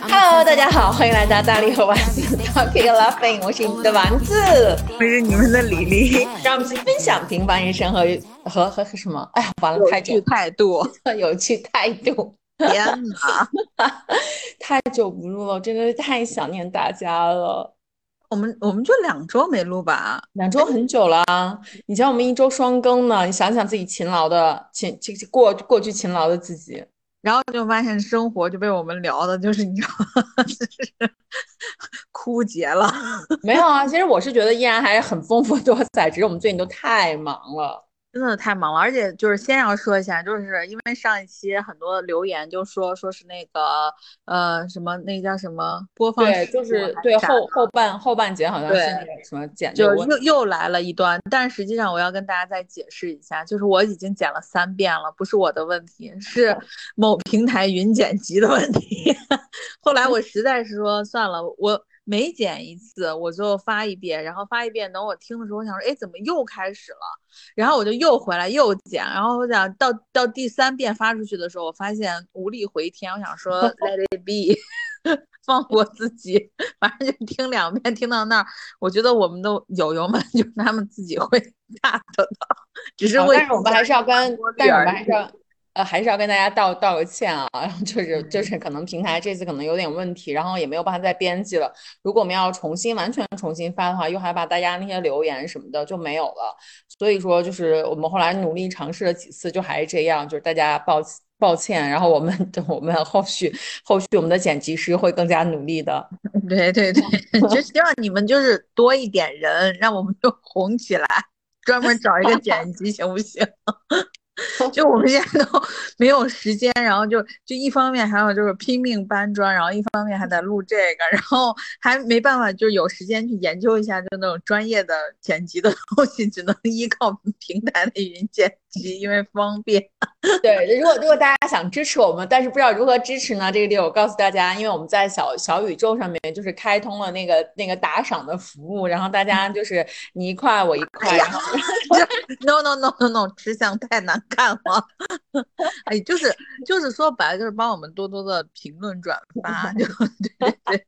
Hello，大家好，欢迎来到大力和丸子 Talking Laughing，我是你们的丸子，我是你们的李丽，让我们去分享平凡人生和和和什么？哎呀，完了，太久。态度，有趣态度。天哪，太久不录了，真的是太想念大家了。我们我们就两周没录吧，两周很久了。你像我们一周双更呢，你想想自己勤劳的勤勤过过去勤劳的自己，然后就发现生活就被我们聊的，就是你知道，就是枯竭了。没有啊，其实我是觉得依然还是很丰富多彩，只是我们最近都太忙了。真的太忙了，而且就是先要说一下，就是因为上一期很多留言就说说是那个呃什么那叫什么播放，对，就是对后后半后半节好像是什么剪，就又又来了一段，但实际上我要跟大家再解释一下，就是我已经剪了三遍了，不是我的问题，是某平台云剪辑的问题。后来我实在是说算了，我。每剪一次我就发一遍，然后发一遍，等我听的时候，我想说，哎，怎么又开始了？然后我就又回来又剪，然后我想到到第三遍发出去的时候，我发现无力回天，我想说 Let it be，放过自己，反正就听两遍，听到那儿，我觉得我们的友友们 就他们自己会大的，只是为，但是我们还是要跟，但是我们还是要。呃，还是要跟大家道道个歉啊，然后就是就是可能平台这次可能有点问题，然后也没有办法再编辑了。如果我们要重新完全重新发的话，又害怕大家那些留言什么的就没有了。所以说，就是我们后来努力尝试了几次，就还是这样，就是大家抱抱歉。然后我们 我们后续后续我们的剪辑师会更加努力的。对对对，就希望你们就是多一点人，让我们就红起来，专门找一个剪辑行不行？就我们现在都 没有时间，然后就就一方面还有就是拼命搬砖，然后一方面还得录这个，然后还没办法就有时间去研究一下就那种专业的剪辑的东西，只能依靠平台的云剪。辑，因为方便。对，如果如果大家想支持我们，但是不知道如何支持呢？这个地方我告诉大家，因为我们在小小宇宙上面就是开通了那个那个打赏的服务，然后大家就是你一块我一块。No no no no no，吃相太难。看了？哎，就是就是说白了，就是帮我们多多的评论转发，就对对对。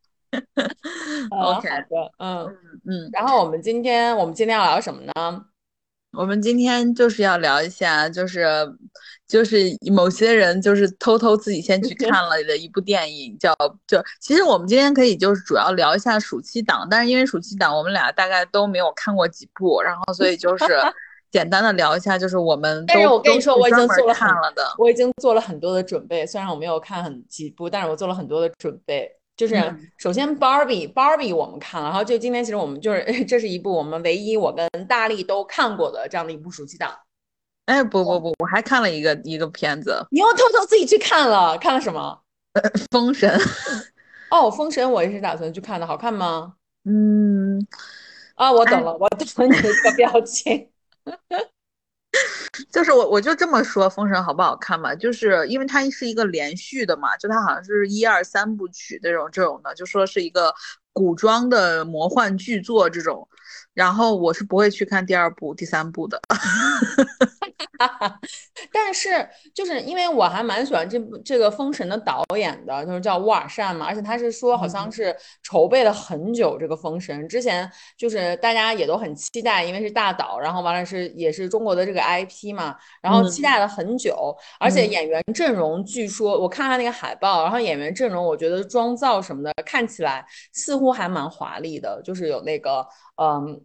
OK 的，嗯嗯。然后我们今天我们今天要聊什么呢？我们今天就是要聊一下，就是就是某些人就是偷偷自己先去看了的一部电影，叫就其实我们今天可以就是主要聊一下暑期档，但是因为暑期档我们俩大概都没有看过几部，然后所以就 是。简单的聊一下，就是我们。但是我跟你说，我已经做了看了的，我已经做了很多的准备。虽然我没有看很几部，但是我做了很多的准备。就是首先，Barbie，Barbie 我们看了，然后就今天其实我们就是 这是一部我们唯一我跟大力都看过的这样的一部暑期档。哎，不不不，我还看了一个一个片子。你又偷偷自己去看了？看了什么？封神。哦，封神我也是打算去看的，好看吗？嗯。啊，我懂了，我懂了你的这个表情。就是我，我就这么说，《封神》好不好看嘛？就是因为它是一个连续的嘛，就它好像是一二三部曲这种这种的，就说是一个古装的魔幻巨作这种。然后我是不会去看第二部、第三部的。但是就是因为我还蛮喜欢这部这个《封神》的导演的，就是叫乌尔善嘛，而且他是说好像是筹备了很久这个《封神》，之前就是大家也都很期待，因为是大导，然后完了是也是中国的这个 IP 嘛，然后期待了很久，而且演员阵容据说我看他那个海报，然后演员阵容我觉得妆造什么的看起来似乎还蛮华丽的，就是有那个嗯。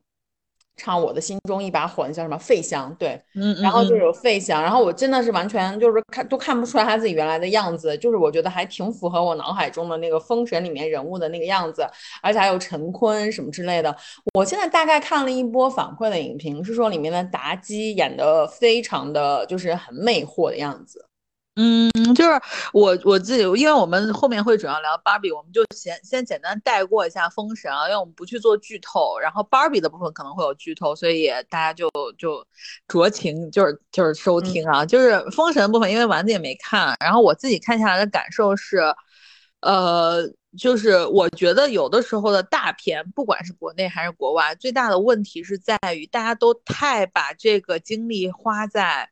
唱我的心中一把火，那叫什么费翔？对，嗯，然后就有费翔，然后我真的是完全就是看都看不出来他自己原来的样子，就是我觉得还挺符合我脑海中的那个封神里面人物的那个样子，而且还有陈坤什么之类的。我现在大概看了一波反馈的影评，是说里面的妲己演的非常的就是很魅惑的样子。嗯，就是我我自己，因为我们后面会主要聊芭比，我们就先先简单带过一下封神啊，因为我们不去做剧透，然后芭比的部分可能会有剧透，所以大家就就酌情就是就是收听啊，就是封神部分，因为丸子也没看，然后我自己看下来的感受是，呃，就是我觉得有的时候的大片，不管是国内还是国外，最大的问题是在于大家都太把这个精力花在。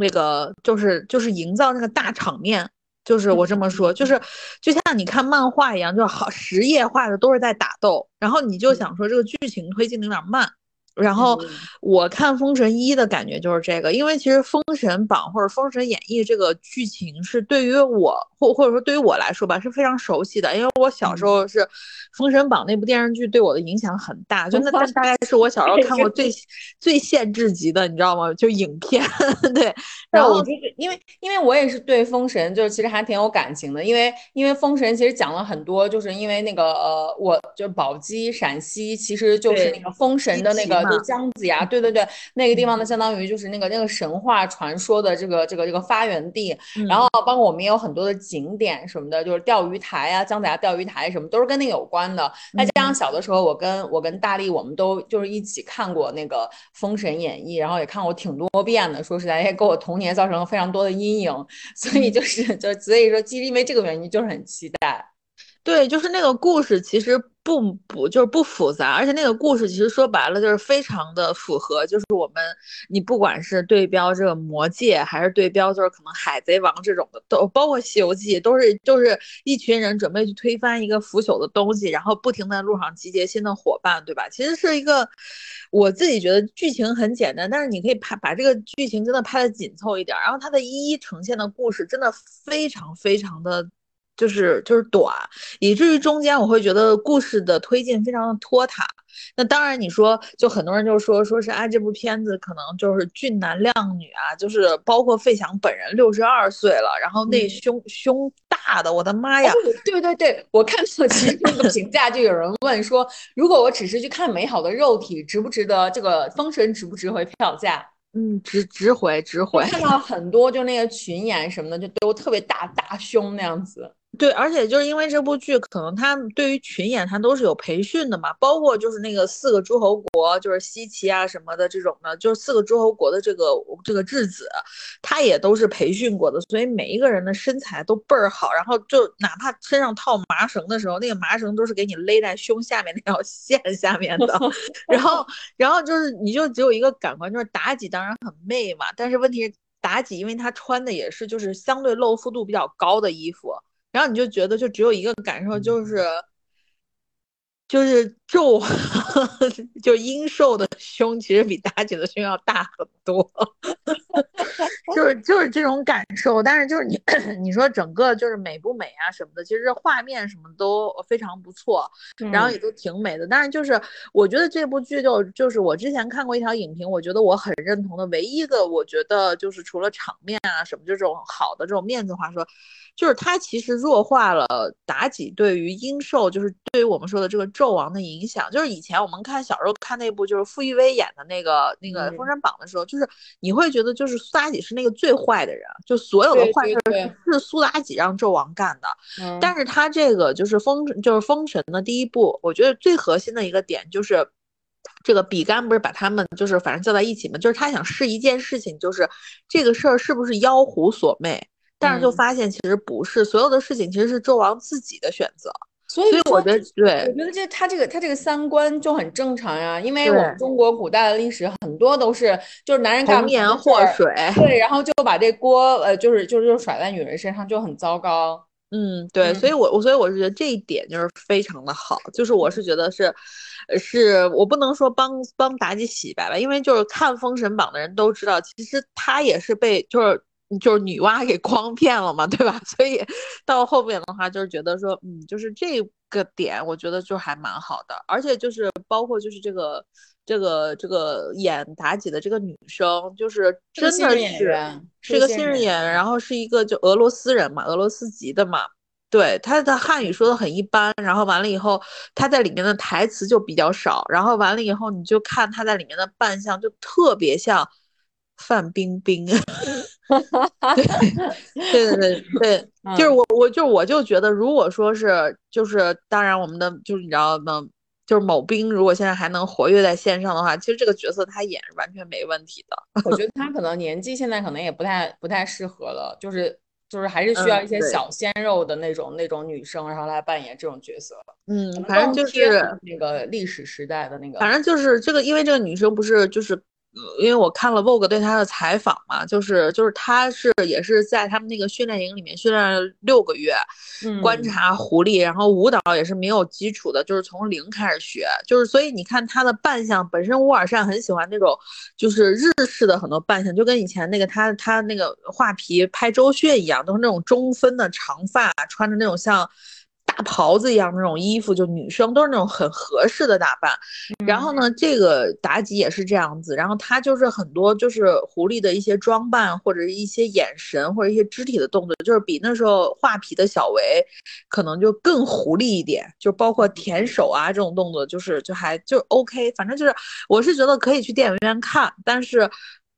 那个就是就是营造那个大场面，就是我这么说，就是就像你看漫画一样，就是好实业画的都是在打斗，然后你就想说这个剧情推进的有点慢。然后我看《封神一》的感觉就是这个，因为其实《封神榜》或者《封神演义》这个剧情是对于我或或者说对于我来说吧是非常熟悉的，因为我小时候是《封神榜》那部电视剧对我的影响很大，就那 大概是我小时候看过最最限制级的，你知道吗？就影片。对，然后就是因为因为我也是对《封神》就是其实还挺有感情的，因为因为《封神》其实讲了很多，就是因为那个呃，我就宝鸡陕西其实就是那个封神的那个。就姜子牙，对对对，那个地方呢，相当于就是那个那个神话传说的这个这个这个发源地。然后包括我们也有很多的景点什么的，就是钓鱼台啊，姜子牙钓鱼台什么都是跟那个有关的。再加上小的时候，我跟我跟大力，我们都就是一起看过那个《封神演义》，然后也看过挺多遍的。说实在，也给我童年造成了非常多的阴影。所以就是就所以说，其实因为这个原因，就是很期待。对，就是那个故事，其实不不就是不复杂，而且那个故事其实说白了就是非常的符合，就是我们你不管是对标这个魔戒，还是对标就是可能海贼王这种的，都包括西游记，都是就是一群人准备去推翻一个腐朽的东西，然后不停在路上集结新的伙伴，对吧？其实是一个我自己觉得剧情很简单，但是你可以拍把这个剧情真的拍的紧凑一点，然后它的一一呈现的故事真的非常非常的。就是就是短，以至于中间我会觉得故事的推进非常的拖沓。那当然，你说就很多人就说说是啊，这部片子可能就是俊男靓女啊，就是包括费翔本人六十二岁了，然后那胸胸大的，我的妈呀！对对对，我看到其实那个评价就有人问说，如果我只是去看美好的肉体，值不值得这个封神值不值回票价？嗯，值值回值回。看到很多就那个群演什么的，就都特别大大胸那样子。对，而且就是因为这部剧，可能他对于群演他都是有培训的嘛，包括就是那个四个诸侯国，就是西岐啊什么的这种的，就是四个诸侯国的这个这个质子，他也都是培训过的，所以每一个人的身材都倍儿好，然后就哪怕身上套麻绳的时候，那个麻绳都是给你勒在胸下面那条 线下面的，然后然后就是你就只有一个感官，就是妲己当然很媚嘛，但是问题是妲己因为她穿的也是就是相对露肤度比较高的衣服。然后你就觉得就只有一个感受，就是，就是纣，就阴寿的胸其实比妲己的胸要大很多，就是就是这种感受。但是就是你 你说整个就是美不美啊什么的，其实画面什么都非常不错，然后也都挺美的。但是就是我觉得这部剧就就是我之前看过一条影评，我觉得我很认同的唯一一个，我觉得就是除了场面啊什么，就这种好的这种面子话说。就是他其实弱化了妲己对于殷寿，就是对于我们说的这个纣王的影响。就是以前我们看小时候看那部，就是傅艺威演的那个那个《封神榜》的时候，就是你会觉得就是苏妲己是那个最坏的人，就所有的坏事是苏妲己让纣王干的。但是他这个就是封就是封神的第一部，我觉得最核心的一个点就是这个比干不是把他们就是反正叫在一起嘛，就是他想试一件事情，就是这个事儿是不是妖狐所魅。但是就发现其实不是，所有的事情其实是纣王自己的选择。所以我觉得，对，我觉得这他这个他这个三观就很正常呀，因为我们中国古代的历史很多都是就是男人干红颜祸水，对，然后就把这锅呃就是就是就甩在女人身上就很糟糕。嗯，对，所以我我所以我是觉得这一点就是非常的好，就是我是觉得是是我不能说帮帮妲己洗白吧，因为就是看《封神榜》的人都知道，其实他也是被就是。就是女娲给诓骗了嘛，对吧？所以到后面的话，就是觉得说，嗯，就是这个点，我觉得就还蛮好的。而且就是包括就是这个这个这个演妲己的这个女生，就是真的是是一个新人演员，然后是一个就俄罗斯人嘛，俄罗斯籍的嘛。对，她的汉语说的很一般，然后完了以后，她在里面的台词就比较少，然后完了以后，你就看她在里面的扮相，就特别像。范冰冰，对对对对对，就是我我就我就觉得，如果说是就是当然我们的就是你知道吗？就是某兵如果现在还能活跃在线上的话，其实这个角色他演是完全没问题的。我觉得他可能年纪现在可能也不太不太适合了，就是就是还是需要一些小鲜肉的那种那种女生，然后来扮演这种角色。嗯，反正就是那个历史时代的那个，反正就是这个，因为这个女生不是就是。因为我看了 Vogue 对他的采访嘛，就是就是他是也是在他们那个训练营里面训练了六个月，观察狐狸，然后舞蹈也是没有基础的，就是从零开始学，就是所以你看他的扮相，本身乌尔善很喜欢那种就是日式的很多扮相，就跟以前那个他他那个画皮拍周迅一样，都是那种中分的长发，穿着那种像。大袍子一样那种衣服，就女生都是那种很合适的打扮。然后呢，这个妲己也是这样子。然后她就是很多就是狐狸的一些装扮，或者一些眼神，或者一些肢体的动作，就是比那时候画皮的小维可能就更狐狸一点。就包括舔手啊这种动作，就是就还就 OK。反正就是我是觉得可以去电影院看，但是。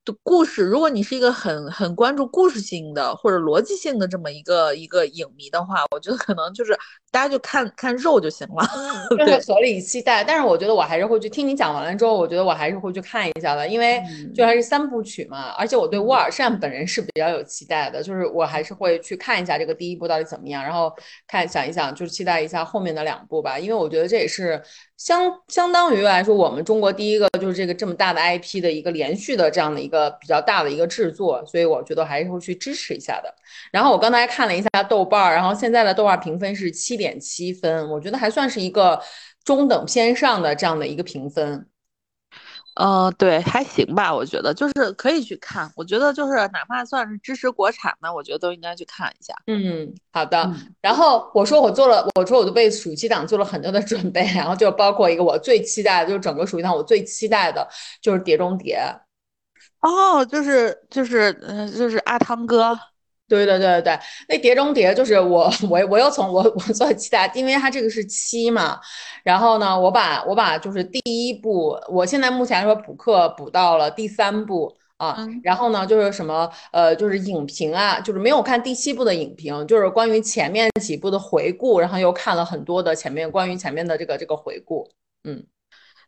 的故事，如果你是一个很很关注故事性的或者逻辑性的这么一个一个影迷的话，我觉得可能就是大家就看看肉就行了，对，合理期待。但是我觉得我还是会去听你讲完了之后，我觉得我还是会去看一下的，因为就还是三部曲嘛，而且我对沃尔善本人是比较有期待的，就是我还是会去看一下这个第一部到底怎么样，然后看想一想，就是期待一下后面的两部吧，因为我觉得这也是。相相当于来说，我们中国第一个就是这个这么大的 IP 的一个连续的这样的一个比较大的一个制作，所以我觉得还是会去支持一下的。然后我刚才看了一下豆瓣儿，然后现在的豆瓣评分是七点七分，我觉得还算是一个中等偏上的这样的一个评分。呃，对，还行吧，我觉得就是可以去看。我觉得就是哪怕算是支持国产的，我觉得都应该去看一下。嗯，好的。然后我说我做了，我说我都为暑期档做了很多的准备，然后就包括一个我最期待的，就是整个暑期档我最期待的就是《碟中谍》。哦，就是就是嗯，就是阿汤哥。对对对对对，那《碟中谍》就是我 我我又从我 我做期待，因为它这个是七嘛，然后呢，我把我把就是第一部，我现在目前来说补课补到了第三部啊，然后呢就是什么呃就是影评啊，就是没有看第七部的影评，就是关于前面几部的回顾，然后又看了很多的前面关于前面的这个这个回顾，嗯。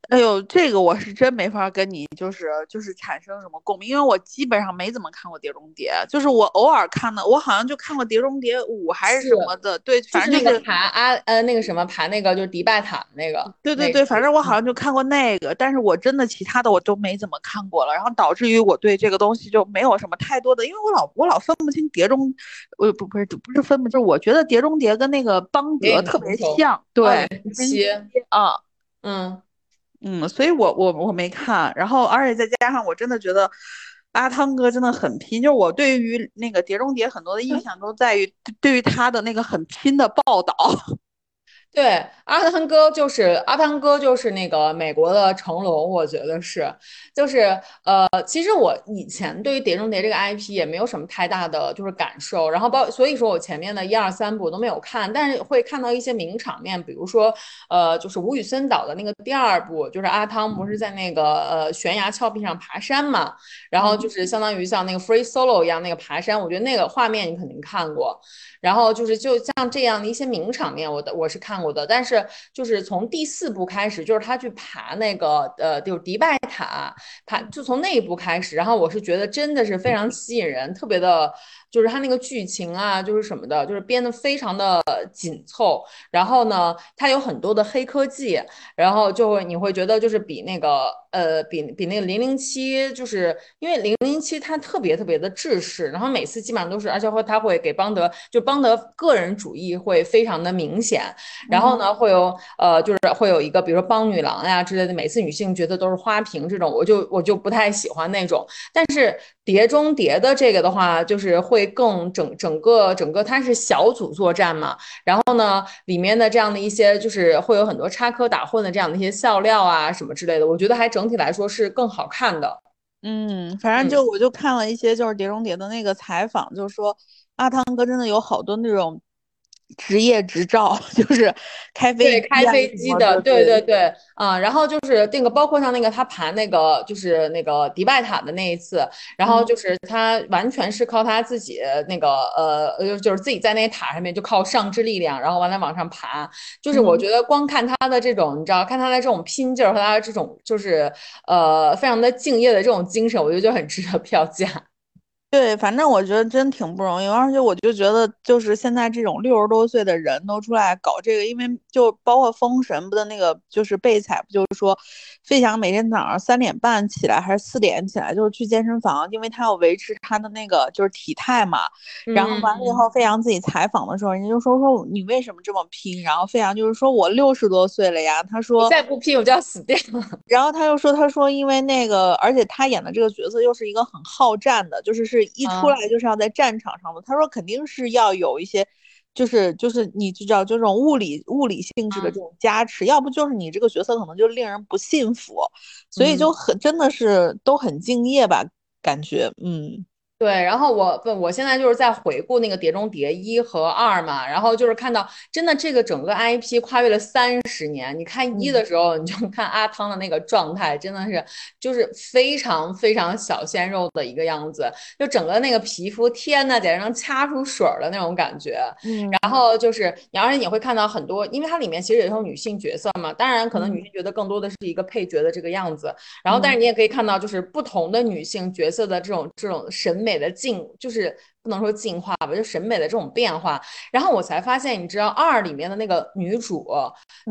哎呦，这个我是真没法跟你就是就是产生什么共鸣，因为我基本上没怎么看过《碟中谍》，就是我偶尔看的，我好像就看过《碟中谍五》还是什么的，对，反正就是爬啊呃那个什么爬那个就是迪拜塔那个，对对对，反正我好像就看过那个，但是我真的其他的我都没怎么看过了，然后导致于我对这个东西就没有什么太多的，因为我老我老分不清《碟中》，呃不不是不是分不，就是我觉得《碟中谍》跟那个邦德特别像，对，七啊，嗯。嗯，嗯所以我我我没看，然后而且再加上我真的觉得阿汤哥真的很拼，就是我对于那个《碟中谍》很多的印象都在于对于他的那个很拼的报道。对，阿汤哥就是阿汤哥，就是那个美国的成龙，我觉得是，就是呃，其实我以前对于《碟中谍》这个 IP 也没有什么太大的就是感受，然后包所以说我前面的一二三部都没有看，但是会看到一些名场面，比如说呃，就是吴宇森导的那个第二部，就是阿汤不是在那个呃悬崖峭壁上爬山嘛，然后就是相当于像那个 Free Solo 一样那个爬山，我觉得那个画面你肯定看过。然后就是就像这样的一些名场面，我的我是看过的，但是就是从第四部开始，就是他去爬那个呃，就是迪拜塔，爬就从那一部开始，然后我是觉得真的是非常吸引人，特别的。就是他那个剧情啊，就是什么的，就是编的非常的紧凑。然后呢，它有很多的黑科技，然后就会你会觉得就是比那个呃，比比那个零零七，就是因为零零七他特别特别的制式，然后每次基本上都是，而且会他会给邦德，就邦德个人主义会非常的明显。然后呢，会有呃，就是会有一个比如说邦女郎呀之类的，每次女性角色都是花瓶这种，我就我就不太喜欢那种。但是碟中谍的这个的话，就是会。更整整个整个它是小组作战嘛，然后呢，里面的这样的一些就是会有很多插科打诨的这样的一些笑料啊什么之类的，我觉得还整体来说是更好看的。嗯，反正就我就看了一些就是《碟中谍》的那个采访，就是说阿汤哥真的有好多那种。职业执照 就是开飞开飞机的，对对对，啊，然后就是那个，包括像那个他爬那个就是那个迪拜塔的那一次，然后就是他完全是靠他自己那个呃呃，就是自己在那塔上面就靠上肢力量，然后完了往上爬，就是我觉得光看他的这种，你知道，看他的这种拼劲儿和他的这种就是呃非常的敬业的这种精神，我觉得就很值得 票价。对，反正我觉得真挺不容易，而且我就觉得，就是现在这种六十多岁的人都出来搞这个，因为就包括封神不的那个，就是被采，不就是说，费翔每天早上三点半起来还是四点起来，就是去健身房，因为他要维持他的那个就是体态嘛。然后完了以后，费翔自己采访的时候，人家就说说你为什么这么拼？然后费翔就是说我六十多岁了呀，他说再不拼我就要死掉了。然后他又说他说因为那个，而且他演的这个角色又是一个很好战的，就是是。一出来就是要在战场上的，他说肯定是要有一些，就是就是你就叫这种物理物理性质的这种加持，要不就是你这个角色可能就令人不信服，所以就很真的是都很敬业吧，感觉嗯。对，然后我不，我现在就是在回顾那个《碟中谍》一和二嘛，然后就是看到真的这个整个 IP 跨越了三十年。你看一的时候，你就看阿汤的那个状态，真的是就是非常非常小鲜肉的一个样子，就整个那个皮肤，天呐，简直能掐出水儿的那种感觉。嗯，然后就是，而且你会看到很多，因为它里面其实也有女性角色嘛，当然可能女性角色更多的是一个配角的这个样子。然后，但是你也可以看到，就是不同的女性角色的这种这种审美。美的进就是不能说进化吧，就审美的这种变化。然后我才发现，你知道二里面的那个女主，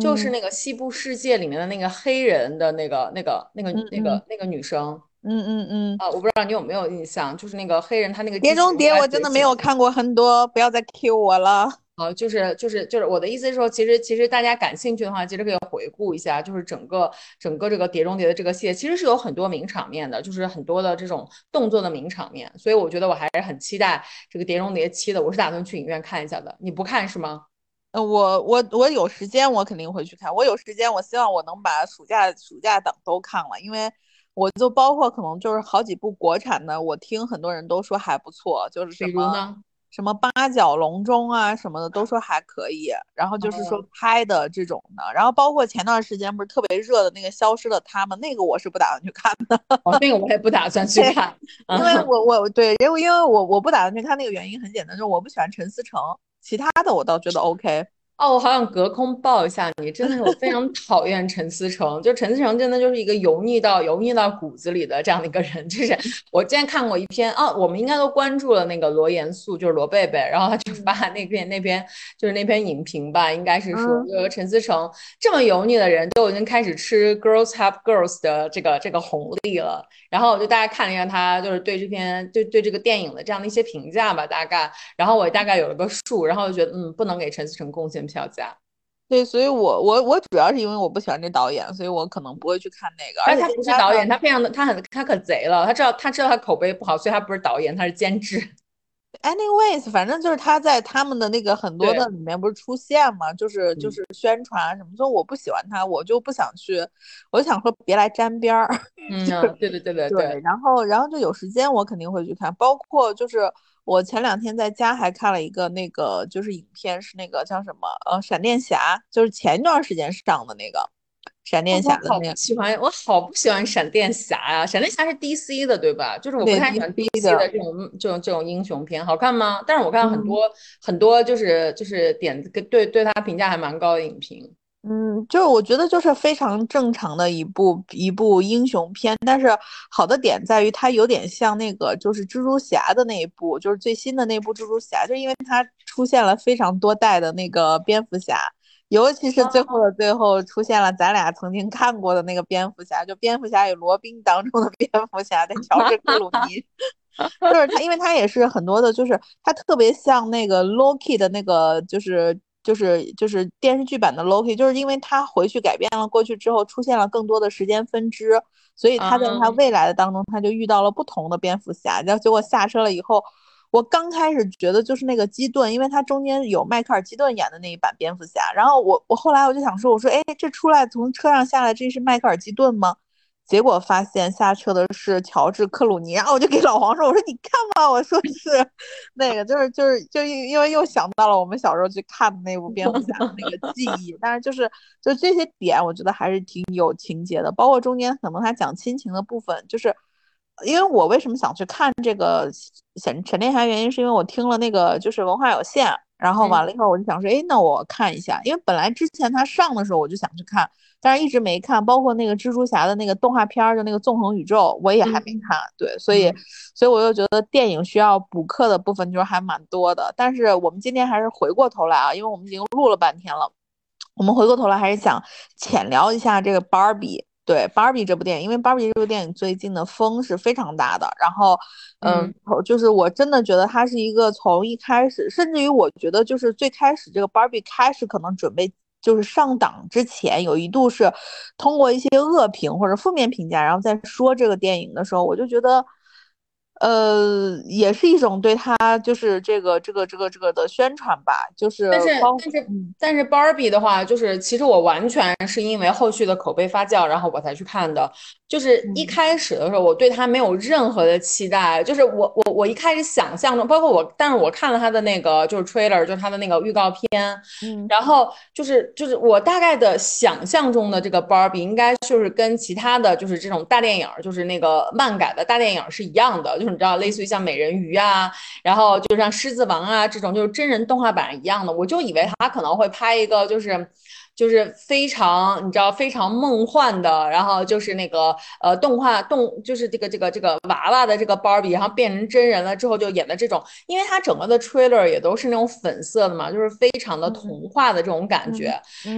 就是那个西部世界里面的那个黑人的那个那个那个那个那个女生。嗯嗯嗯。啊，我不知道你有没有印象，就是那个黑人，他那个碟中谍我真的没有看过很多，不要再 Q 我了。啊，就是就是就是我的意思是说，其实其实大家感兴趣的话，其实可以回顾一下，就是整个整个这个《碟中谍》的这个系列，其实是有很多名场面的，就是很多的这种动作的名场面，所以我觉得我还是很期待这个《碟中谍七》的，我是打算去影院看一下的。你不看是吗？呃，我我我有时间我肯定会去看，我有时间我希望我能把暑假暑假档都看了，因为我就包括可能就是好几部国产的，我听很多人都说还不错，就是什么。什么八角笼中啊什么的都说还可以，然后就是说拍的这种的，然后包括前段时间不是特别热的那个消失的他们，那个我是不打算去看的，那个我也不打算去看，因为我我对因为因为我我不打算去看那个原因很简单，就是我不喜欢陈思诚，其他的我倒觉得 OK。哦，我好想隔空抱一下你，真的是我非常讨厌陈思诚，就陈思诚真的就是一个油腻到油腻到骨子里的这样的一个人。就是我之前看过一篇，哦，我们应该都关注了那个罗严素，就是罗贝贝，然后他就发那篇那篇就是那篇影评吧，应该是说，就陈思诚这么油腻的人都已经开始吃 Girls Help Girls 的这个这个红利了。然后我就大概看了一下他就是对这篇对对这个电影的这样的一些评价吧，大概，然后我大概有了个数，然后就觉得嗯，不能给陈思诚贡献。票价，对，所以我我我主要是因为我不喜欢这导演，所以我可能不会去看那个。而且他不是导演，他非常的，他很他可贼了，他知道他知道他口碑不好，所以他不是导演，他是监制。Anyways，反正就是他在他们的那个很多的里面不是出现嘛，就是就是宣传什么，所以我不喜欢他，我就不想去，我就想说别来沾边儿。嗯，对对对对对。然后然后就有时间我肯定会去看，包括就是。我前两天在家还看了一个那个，就是影片，是那个叫什么？呃，闪电侠，就是前一段时间上的那个闪电侠的那个。喜欢我好不喜欢闪电侠呀！闪电侠是 DC 的，对吧？就是我不太喜欢 DC 的这种这种这种英雄片，好看吗？但是我看很多很多就是就是点跟对对他评价还蛮高的影评。嗯，就是我觉得就是非常正常的一部一部英雄片，但是好的点在于它有点像那个就是蜘蛛侠的那一部，就是最新的那部蜘蛛侠，就因为它出现了非常多代的那个蝙蝠侠，尤其是最后的最后出现了咱俩曾经看过的那个蝙蝠侠，就蝙蝠侠与罗宾当中的 蝙蝠侠在乔治克鲁尼，就是他，因为他也是很多的，就是他特别像那个 Loki 的那个就是。就是就是电视剧版的 Loki，就是因为他回去改变了过去之后，出现了更多的时间分支，所以他在他未来的当中，他就遇到了不同的蝙蝠侠。然后结果下车了以后，我刚开始觉得就是那个基顿，因为他中间有迈克尔基顿演的那一版蝙蝠侠。然后我我后来我就想说，我说哎，这出来从车上下来，这是迈克尔基顿吗？结果发现下车的是乔治克鲁尼，然后我就给老黄说：“我说你看吧，我说是那个，就是就是就因因为又想到了我们小时候去看的那部蝙蝠侠的那个记忆，但是就是就这些点，我觉得还是挺有情节的，包括中间可能他讲亲情的部分，就是因为我为什么想去看这个沈沈殿霞，原因是因为我听了那个就是文化有限，然后完了以后我就想说，哎，那我看一下，因为本来之前他上的时候我就想去看。”但是一直没看。包括那个蜘蛛侠的那个动画片儿的那个纵横宇宙，我也还没看。对，所以所以我又觉得电影需要补课的部分就是还蛮多的。但是我们今天还是回过头来啊，因为我们已经录了半天了，我们回过头来还是想浅聊一下这个芭比。对芭比这部电影，因为芭比这部电影最近的风是非常大的。然后，嗯，就是我真的觉得它是一个从一开始，甚至于我觉得就是最开始这个芭比开始可能准备就是上档之前，有一度是通过一些恶评或者负面评价，然后再说这个电影的时候，我就觉得。呃，也是一种对他就是这个这个这个这个的宣传吧，就是。但是但是但是，Barbie 的话，就是其实我完全是因为后续的口碑发酵，然后我才去看的。就是一开始的时候，我对他没有任何的期待。就是我我我一开始想象中，包括我，但是我看了他的那个就是 trailer，就是他的那个预告片，嗯，然后就是就是我大概的想象中的这个 Barbie 应该就是跟其他的就是这种大电影，就是那个漫改的大电影是一样的，就是你知道，类似于像美人鱼啊，然后就像狮子王啊这种就是真人动画版一样的，我就以为他可能会拍一个就是。就是非常，你知道非常梦幻的，然后就是那个呃动画动，就是这个这个这个娃娃的这个芭比，然后变成真人了之后就演的这种，因为它整个的 trailer 也都是那种粉色的嘛，就是非常的童话的这种感觉。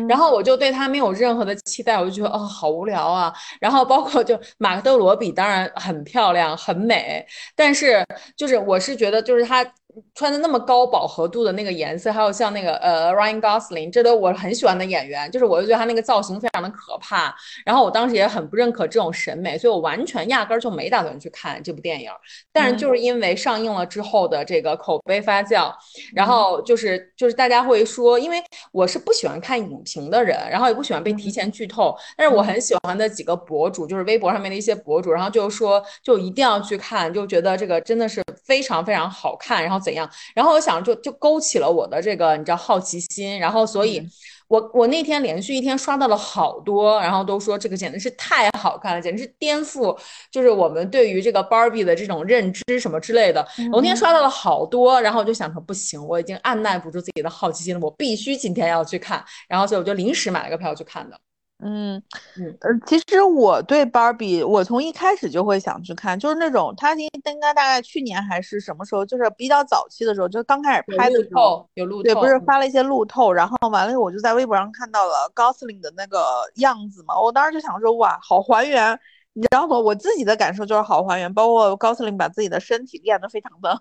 然后我就对它没有任何的期待，我就觉得哦好无聊啊。然后包括就马克德罗比当然很漂亮很美，但是就是我是觉得就是它。穿的那么高饱和度的那个颜色，还有像那个呃 Ryan Gosling，这都我很喜欢的演员，就是我就觉得他那个造型非常的可怕。然后我当时也很不认可这种审美，所以我完全压根儿就没打算去看这部电影。但是就是因为上映了之后的这个口碑发酵，然后就是就是大家会说，因为我是不喜欢看影评的人，然后也不喜欢被提前剧透，但是我很喜欢的几个博主，就是微博上面的一些博主，然后就说就一定要去看，就觉得这个真的是非常非常好看，然后。怎样？然后我想就就勾起了我的这个你知道好奇心，然后所以，我我那天连续一天刷到了好多，然后都说这个简直是太好看了，简直是颠覆就是我们对于这个 Barbie 的这种认知什么之类的。我那天刷到了好多，然后我就想说不行，我已经按耐不住自己的好奇心了，我必须今天要去看，然后所以我就临时买了个票去看的。嗯嗯呃，其实我对芭比，我从一开始就会想去看，就是那种他应应该大概去年还是什么时候，就是比较早期的时候，就刚开始拍的时候，有路透，对，不是发了一些路透，然后完了以后我就在微博上看到了高司令的那个样子嘛，我当时就想说哇，好还原，你知道吗？我自己的感受就是好还原，包括高司令把自己的身体练得非常的。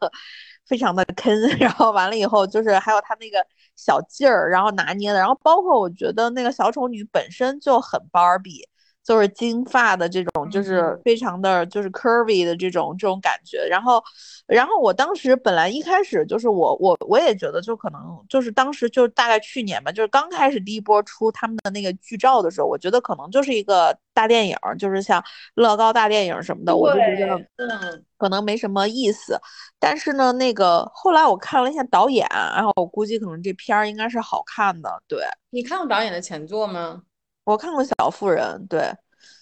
非常的坑，然后完了以后就是还有他那个小劲儿，然后拿捏的，然后包括我觉得那个小丑女本身就很芭比。就是金发的这种，就是非常的就是 curvy 的这种这种感觉。然后，然后我当时本来一开始就是我我我也觉得就可能就是当时就大概去年吧，就是刚开始第一波出他们的那个剧照的时候，我觉得可能就是一个大电影，就是像乐高大电影什么的，我就觉得嗯可能没什么意思。但是呢，那个后来我看了一下导演，然后我估计可能这片儿应该是好看的。对你看过导演的前作吗？我看过《小妇人》，对。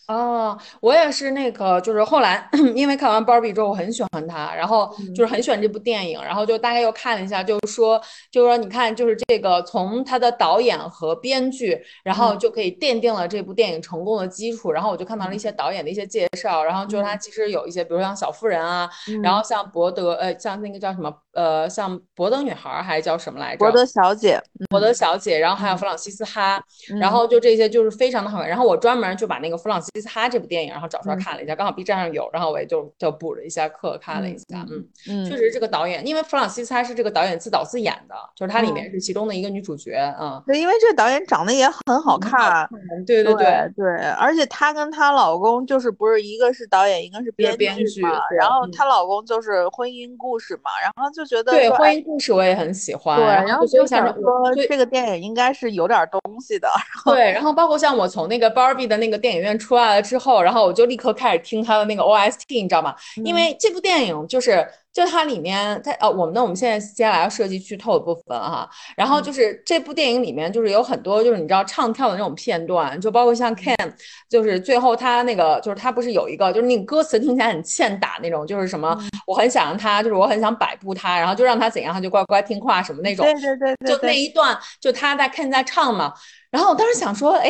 哦，我也是那个，就是后来 因为看完芭比之后，我很喜欢他，然后就是很喜欢这部电影，然后就大概又看了一下，就是说，就是说，你看，就是这个从他的导演和编剧，然后就可以奠定了这部电影成功的基础。然后我就看到了一些导演的一些介绍，然后就是他其实有一些，比如像小妇人啊，然后像伯德，呃，像那个叫什么，呃，像博德女孩还是叫什么来着？博德小姐，博德小姐，然后还有弗朗西斯哈，然后就这些就是非常的好看。然后我专门就把那个弗朗西。斯哈这部电影，然后找出来看了一下，刚好 B 站上有，然后我也就就补了一下课，看了一下，嗯嗯，确实这个导演，因为弗朗西斯哈是这个导演自导自演的，就是他里面是其中的一个女主角，嗯，对，因为这个导演长得也很好看，对对对对，而且她跟她老公就是不是一个是导演，一个是编剧嘛，然后她老公就是婚姻故事嘛，然后就觉得对婚姻故事我也很喜欢，对，然后就想说这个电影应该是有点东西的，对，然后包括像我从那个 Barbie 的那个电影院出来了之后，然后我就立刻开始听他的那个 OST，你知道吗？因为这部电影就是，就它里面，它呃，我们呢，我们现在接下来要涉及剧透的部分哈。然后就是这部电影里面，就是有很多就是你知道唱跳的那种片段，就包括像 Ken，就是最后他那个就是他不是有一个就是那个歌词听起来很欠打那种，就是什么我很想让他，就是我很想摆布他，然后就让他怎样他就乖乖听话什么那种。对对对。就那一段，就他在 Ken 在唱嘛。然后我当时想说，哎。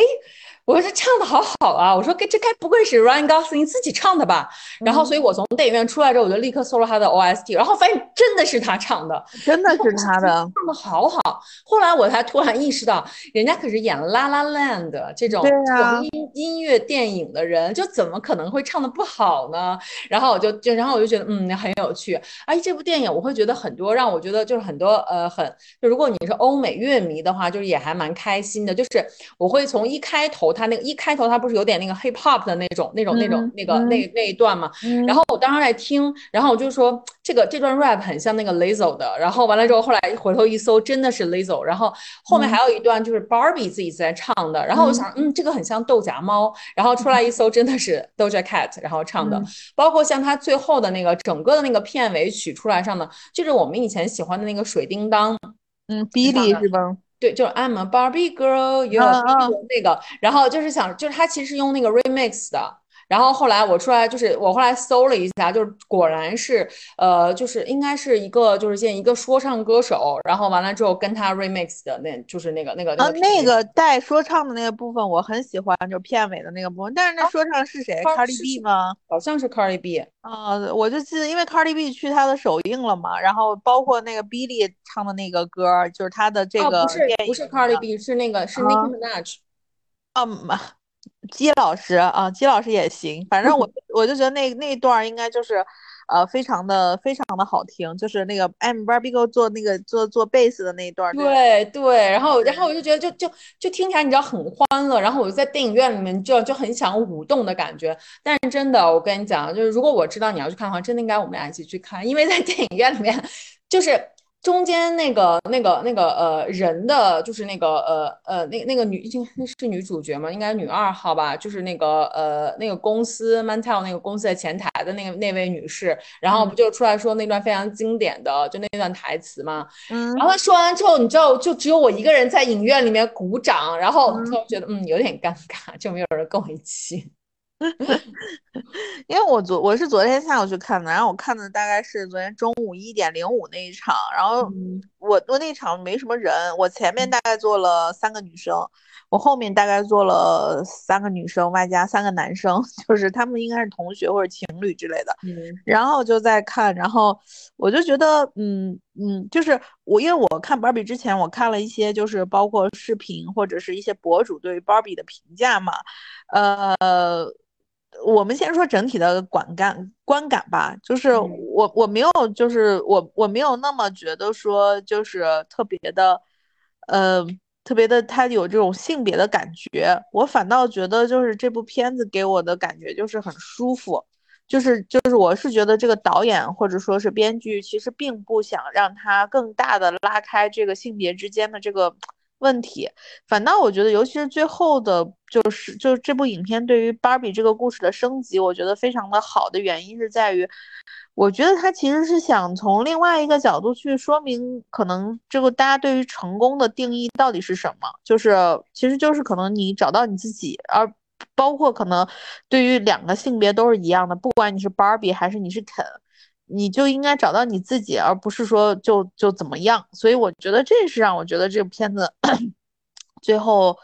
我说这唱的好好啊！我说这该不会是 Ryan Gosling 自己唱的吧？然后，所以我从电影院出来之后，我就立刻搜了他的 OST，然后发现真的是他唱的，真的是他的，唱的好好。后来我才突然意识到，人家可是演《La La Land》这种音音乐电影的人，就怎么可能会唱的不好呢？然后我就就，然后我就觉得，嗯，很有趣。哎，这部电影我会觉得很多，让我觉得就是很多，呃，很就如果你是欧美乐迷的话，就是也还蛮开心的。就是我会从一开头，他那个一开头，他不是有点那个 hip hop 的那种、那种、那种、那个那那一段嘛？然后我当时在听，然后我就说这个这段 rap 很像那个 Lizzo 的。然后完了之后，后来回头一搜，真的是 Lizzo。然后后面还有一段就是 Barbie 自己在唱的。然后我想，嗯，这个很像豆荚猫。然后出来一搜，真的是 Doja Cat 然后唱的。包括像他最后的那个整个的那个片尾曲出来上的，就是我们以前喜欢的那个水叮当，嗯，Billy 是吧？对，就是 I'm a Barbie girl，有那个，然后就是想，就是他其实用那个 remix 的。然后后来我出来，就是我后来搜了一下，就是果然是，呃，就是应该是一个，就是见一个说唱歌手，然后完了之后跟他 remix 的，那就是那个那个啊，那个带说唱的那个部分我很喜欢，就是片尾的那个部分。但是那说唱是谁？Cardi B 吗？好像是 Cardi B。啊，我就记得，因为 Cardi B 去他的首映了嘛，然后包括那个 Billy 唱的那个歌，就是他的这个不是不是 Cardi B，是那个是 Nicki Minaj。嗯。姬老师啊，姬老师也行，反正我我就觉得那那段应该就是，呃，非常的非常的好听，就是那个 M Barbie 做那个做做贝斯的那一段。对对，然后然后我就觉得就就就听起来你知道很欢乐，然后我就在电影院里面就就很想舞动的感觉。但是真的，我跟你讲，就是如果我知道你要去看的话，真的应该我们俩一起去看，因为在电影院里面就是。中间那个、那个、那个呃人的，就是那个呃呃那那个女，那是女主角吗？应该女二号吧，就是那个呃那个公司 Mantel 那个公司的前台的那个那位女士，然后不就出来说那段非常经典的就那段台词吗？嗯，然后说完之后，你知道就只有我一个人在影院里面鼓掌，然后就觉得嗯有点尴尬，就没有人跟我一起。因为我昨我是昨天下午去看的，然后我看的大概是昨天中午一点零五那一场，然后我我那场没什么人，我前面大概坐了三个女生，我后面大概坐了三个女生外加三个男生，就是他们应该是同学或者情侣之类的，然后就在看，然后我就觉得，嗯嗯，就是我因为我看芭比之前，我看了一些就是包括视频或者是一些博主对于芭比的评价嘛，呃。我们先说整体的观感观感吧，就是我我没有就是我我没有那么觉得说就是特别的，呃特别的他有这种性别的感觉，我反倒觉得就是这部片子给我的感觉就是很舒服，就是就是我是觉得这个导演或者说是编剧其实并不想让他更大的拉开这个性别之间的这个。问题，反倒我觉得，尤其是最后的，就是就是这部影片对于芭比这个故事的升级，我觉得非常的好的原因是在于，我觉得他其实是想从另外一个角度去说明，可能这个大家对于成功的定义到底是什么，就是其实就是可能你找到你自己，而包括可能对于两个性别都是一样的，不管你是 Barbie 还是你是肯。你就应该找到你自己，而不是说就就怎么样。所以我觉得这是让我觉得这部片子最后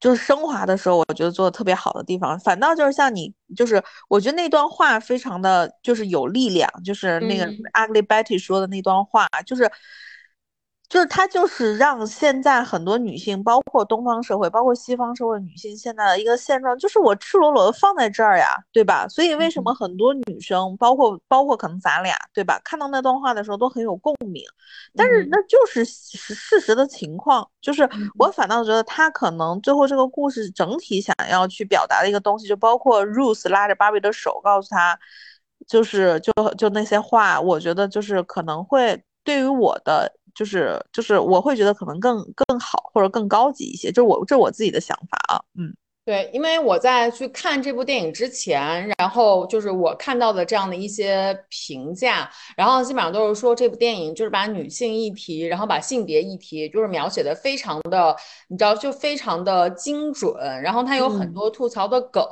就是升华的时候，我觉得做的特别好的地方。反倒就是像你，就是我觉得那段话非常的就是有力量，就是那个 Ugly Betty 说的那段话，就是。就是他，就是让现在很多女性，包括东方社会，包括西方社会女性，现在的一个现状，就是我赤裸裸的放在这儿呀，对吧？所以为什么很多女生，包括包括可能咱俩，对吧？看到那段话的时候都很有共鸣，但是那就是事事实的情况，就是我反倒觉得他可能最后这个故事整体想要去表达的一个东西，就包括 Ruth 拉着芭比的手，告诉他，就是就就那些话，我觉得就是可能会对于我的。就是就是我会觉得可能更更好或者更高级一些，就我这我自己的想法啊，嗯。对，因为我在去看这部电影之前，然后就是我看到的这样的一些评价，然后基本上都是说这部电影就是把女性议题，然后把性别议题就是描写的非常的，你知道就非常的精准，然后它有很多吐槽的梗，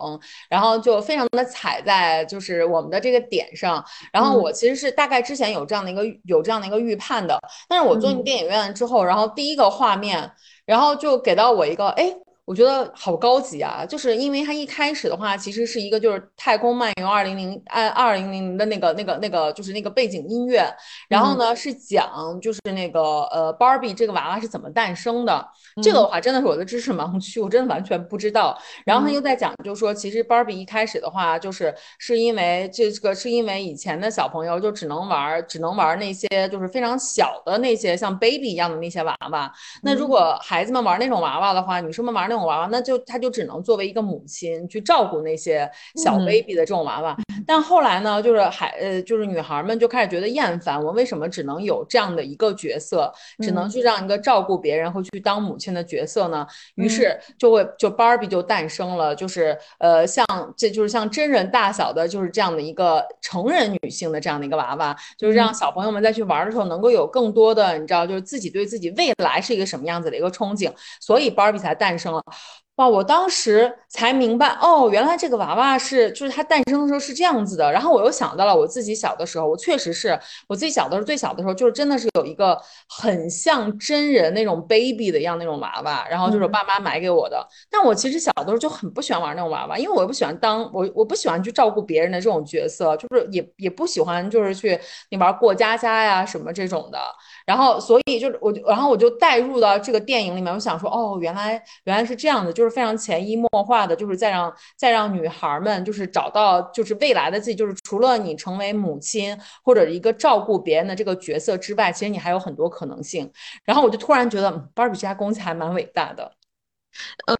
然后就非常的踩在就是我们的这个点上，然后我其实是大概之前有这样的一个有这样的一个预判的，但是我坐进电影院之后，然后第一个画面，然后就给到我一个哎。我觉得好高级啊！就是因为它一开始的话，其实是一个就是《太空漫游二零零》按二零零的那个那个那个就是那个背景音乐，然后呢是讲就是那个呃，Barbie 这个娃娃是怎么诞生的。这个的话真的是我的知识盲区，我真的完全不知道。然后他又在讲，就是说其实 Barbie 一开始的话，就是是因为这个是因为以前的小朋友就只能玩只能玩那些就是非常小的那些像 baby 一样的那些娃娃。那如果孩子们玩那种娃娃的话，女生们玩那种娃娃，那就他就只能作为一个母亲去照顾那些小 baby 的这种娃娃。但后来呢，就是孩呃就是女孩们就开始觉得厌烦，我为什么只能有这样的一个角色，只能去让一个照顾别人或去当母。亲的角色呢，于是就会就 Barbie 就诞生了，就是呃像这就是像真人大小的，就是这样的一个成人女性的这样的一个娃娃，就是让小朋友们在去玩的时候能够有更多的你知道，就是自己对自己未来是一个什么样子的一个憧憬，所以 Barbie 才诞生了。off 哇！我当时才明白哦，原来这个娃娃是，就是它诞生的时候是这样子的。然后我又想到了我自己小的时候，我确实是我自己小的时候，最小的时候就是真的是有一个很像真人那种 baby 的一样那种娃娃，然后就是我爸妈买给我的。但我其实小的时候就很不喜欢玩那种娃娃，因为我不喜欢当我我不喜欢去照顾别人的这种角色，就是也也不喜欢就是去你玩过家家呀什么这种的。然后所以就是我，然后我就带入到这个电影里面，我想说哦，原来原来是这样的，就是非常潜移默化的，就是再让再让女孩们就是找到就是未来的自己，就是除了你成为母亲或者一个照顾别人的这个角色之外，其实你还有很多可能性。然后我就突然觉得芭比家公司还蛮伟大的。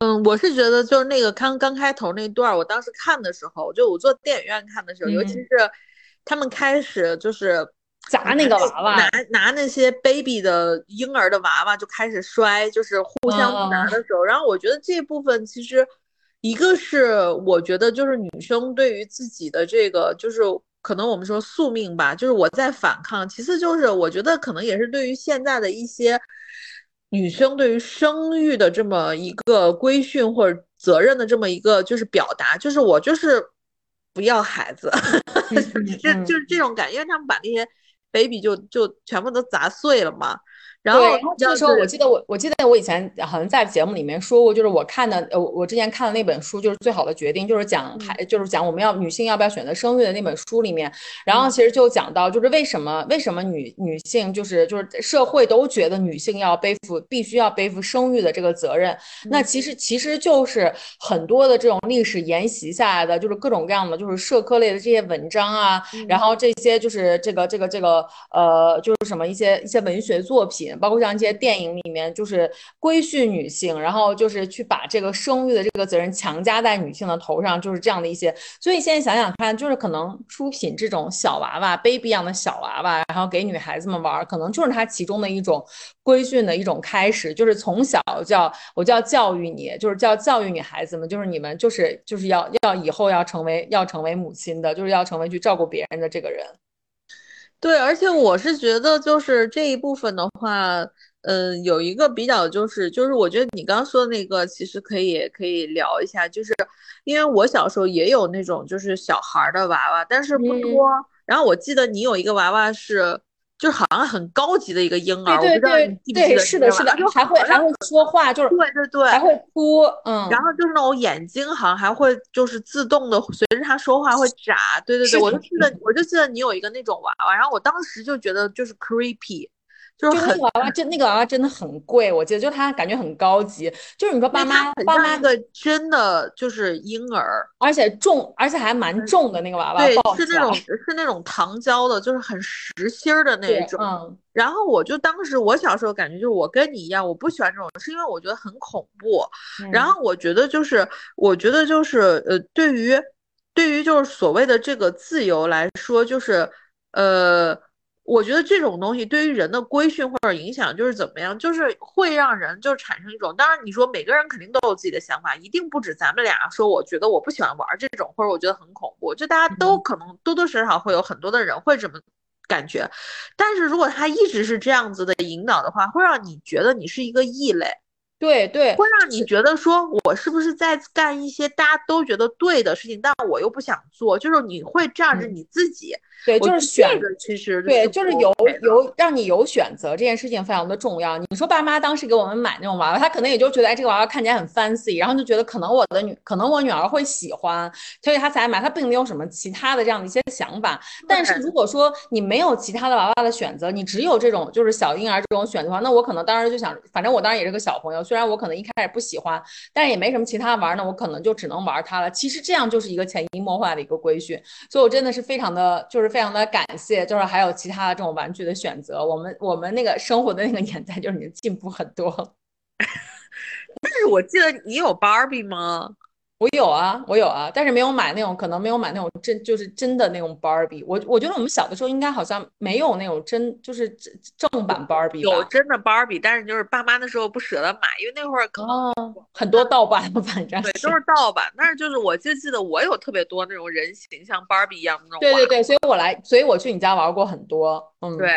嗯，我是觉得就是那个刚刚开头那段，我当时看的时候，就我坐电影院看的时候，尤其是他们开始就是。砸那个娃娃，拿拿那些 baby 的婴儿的娃娃就开始摔，就是互相拿的时候，然后我觉得这部分其实一个是我觉得就是女生对于自己的这个就是可能我们说宿命吧，就是我在反抗，其次就是我觉得可能也是对于现在的一些女生对于生育的这么一个规训或者责任的这么一个就是表达，就是我就是不要孩子，就就是这种感觉，因为他们把那些。Baby 就就全部都砸碎了嘛。然后这个时候，我记得我我记得我以前好像在节目里面说过，就是我看的呃我之前看的那本书就是《最好的决定》，就是讲还就是讲我们要女性要不要选择生育的那本书里面，然后其实就讲到就是为什么为什么女女性就是就是社会都觉得女性要背负必须要背负生育的这个责任，那其实其实就是很多的这种历史沿袭下来的，就是各种各样的就是社科类的这些文章啊，然后这些就是这个这个这个呃就是什么一些一些文学作品。包括像一些电影里面，就是规训女性，然后就是去把这个生育的这个责任强加在女性的头上，就是这样的一些。所以现在想想看，就是可能出品这种小娃娃、baby 一样的小娃娃，然后给女孩子们玩，可能就是它其中的一种规训的一种开始，就是从小叫我叫教育你，就是叫教育女孩子们，就是你们就是就是要要以后要成为要成为母亲的，就是要成为去照顾别人的这个人。对，而且我是觉得，就是这一部分的话，嗯，有一个比较，就是就是我觉得你刚刚说的那个，其实可以可以聊一下，就是因为我小时候也有那种就是小孩的娃娃，但是不多。然后我记得你有一个娃娃是。就好像很高级的一个婴儿，对对对，是的，是的，就还会还会说话，就是对对对，还会哭，嗯，然后就是那种眼睛好像还会就是自动的随着他说话会眨，对对对，我就记得我就记得你有一个那种娃娃，然后我当时就觉得就是 creepy。就是那个娃娃真那个娃娃真的很贵，我记得就它感觉很高级，就是你说爸妈爸妈的真的就是婴儿，而且重，而且还蛮重的那个娃娃，对，是那种是那种糖胶的，就是很实心儿的那种。嗯。然后我就当时我小时候感觉就是我跟你一样，我不喜欢这种，是因为我觉得很恐怖。然后我觉得就是我觉得就是呃，对于对于就是所谓的这个自由来说，就是呃。我觉得这种东西对于人的规训或者影响就是怎么样，就是会让人就产生一种，当然你说每个人肯定都有自己的想法，一定不止咱们俩说，我觉得我不喜欢玩这种，或者我觉得很恐怖，就大家都可能多多少少会有很多的人会这么感觉。但是如果他一直是这样子的引导的话，会让你觉得你是一个异类，对对，会让你觉得说我是不是在干一些大家都觉得对的事情，但我又不想做，就是你会仗着你自己。对，就是选择，其实对，就是有有让你有选择这件事情非常的重要。你说爸妈当时给我们买那种娃娃，他可能也就觉得哎，这个娃娃看起来很 fancy，然后就觉得可能我的女，可能我女儿会喜欢，所以他才买，他并没有什么其他的这样的一些想法。但是如果说你没有其他的娃娃的选择，你只有这种就是小婴儿这种选择的话，那我可能当时就想，反正我当时也是个小朋友，虽然我可能一开始不喜欢，但是也没什么其他玩，的我可能就只能玩它了。其实这样就是一个潜移默化的一个规训，所以我真的是非常的，就是非常的感谢，就是还有其他的这种玩具的选择。我们我们那个生活的那个年代，就是你进步很多。但是我记得你有 Barbie 吗？我有啊，我有啊，但是没有买那种，可能没有买那种真就是真的那种 Barbie。我我觉得我们小的时候应该好像没有那种真就是正版 Barbie。有真的 Barbie，但是就是爸妈那时候不舍得买，因为那会儿可能很多盗版的，反正对都是盗版。但是就是我就记得我有特别多那种人形像 Barbie 一样的那种。对对对，所以我来，所以我去你家玩过很多。嗯，对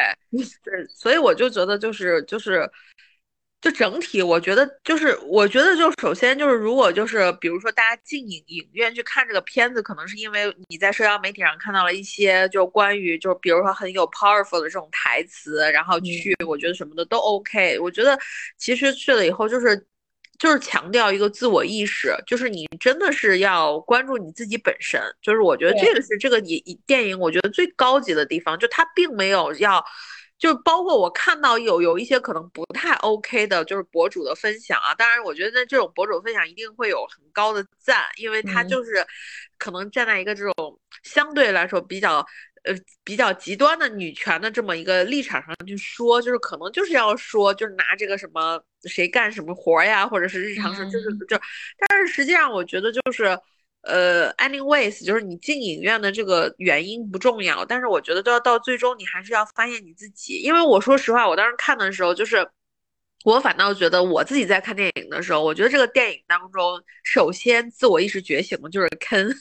对，所以我就觉得就是就是。就整体，我觉得就是，我觉得就首先就是，如果就是比如说大家进影影院去看这个片子，可能是因为你在社交媒体上看到了一些就关于就比如说很有 powerful 的这种台词，然后去我觉得什么的都 OK。我觉得其实去了以后就是就是强调一个自我意识，就是你真的是要关注你自己本身。就是我觉得这个是这个影电影我觉得最高级的地方，就它并没有要。就包括我看到有有一些可能不太 OK 的，就是博主的分享啊。当然，我觉得这种博主分享一定会有很高的赞，因为他就是可能站在一个这种相对来说比较呃比较极端的女权的这么一个立场上去说，就是可能就是要说，就是拿这个什么谁干什么活呀，或者是日常生就是就，但是实际上我觉得就是。呃，anyways，就是你进影院的这个原因不重要，但是我觉得都要到最终，你还是要发现你自己。因为我说实话，我当时看的时候，就是我反倒觉得我自己在看电影的时候，我觉得这个电影当中，首先自我意识觉醒的就是 Ken。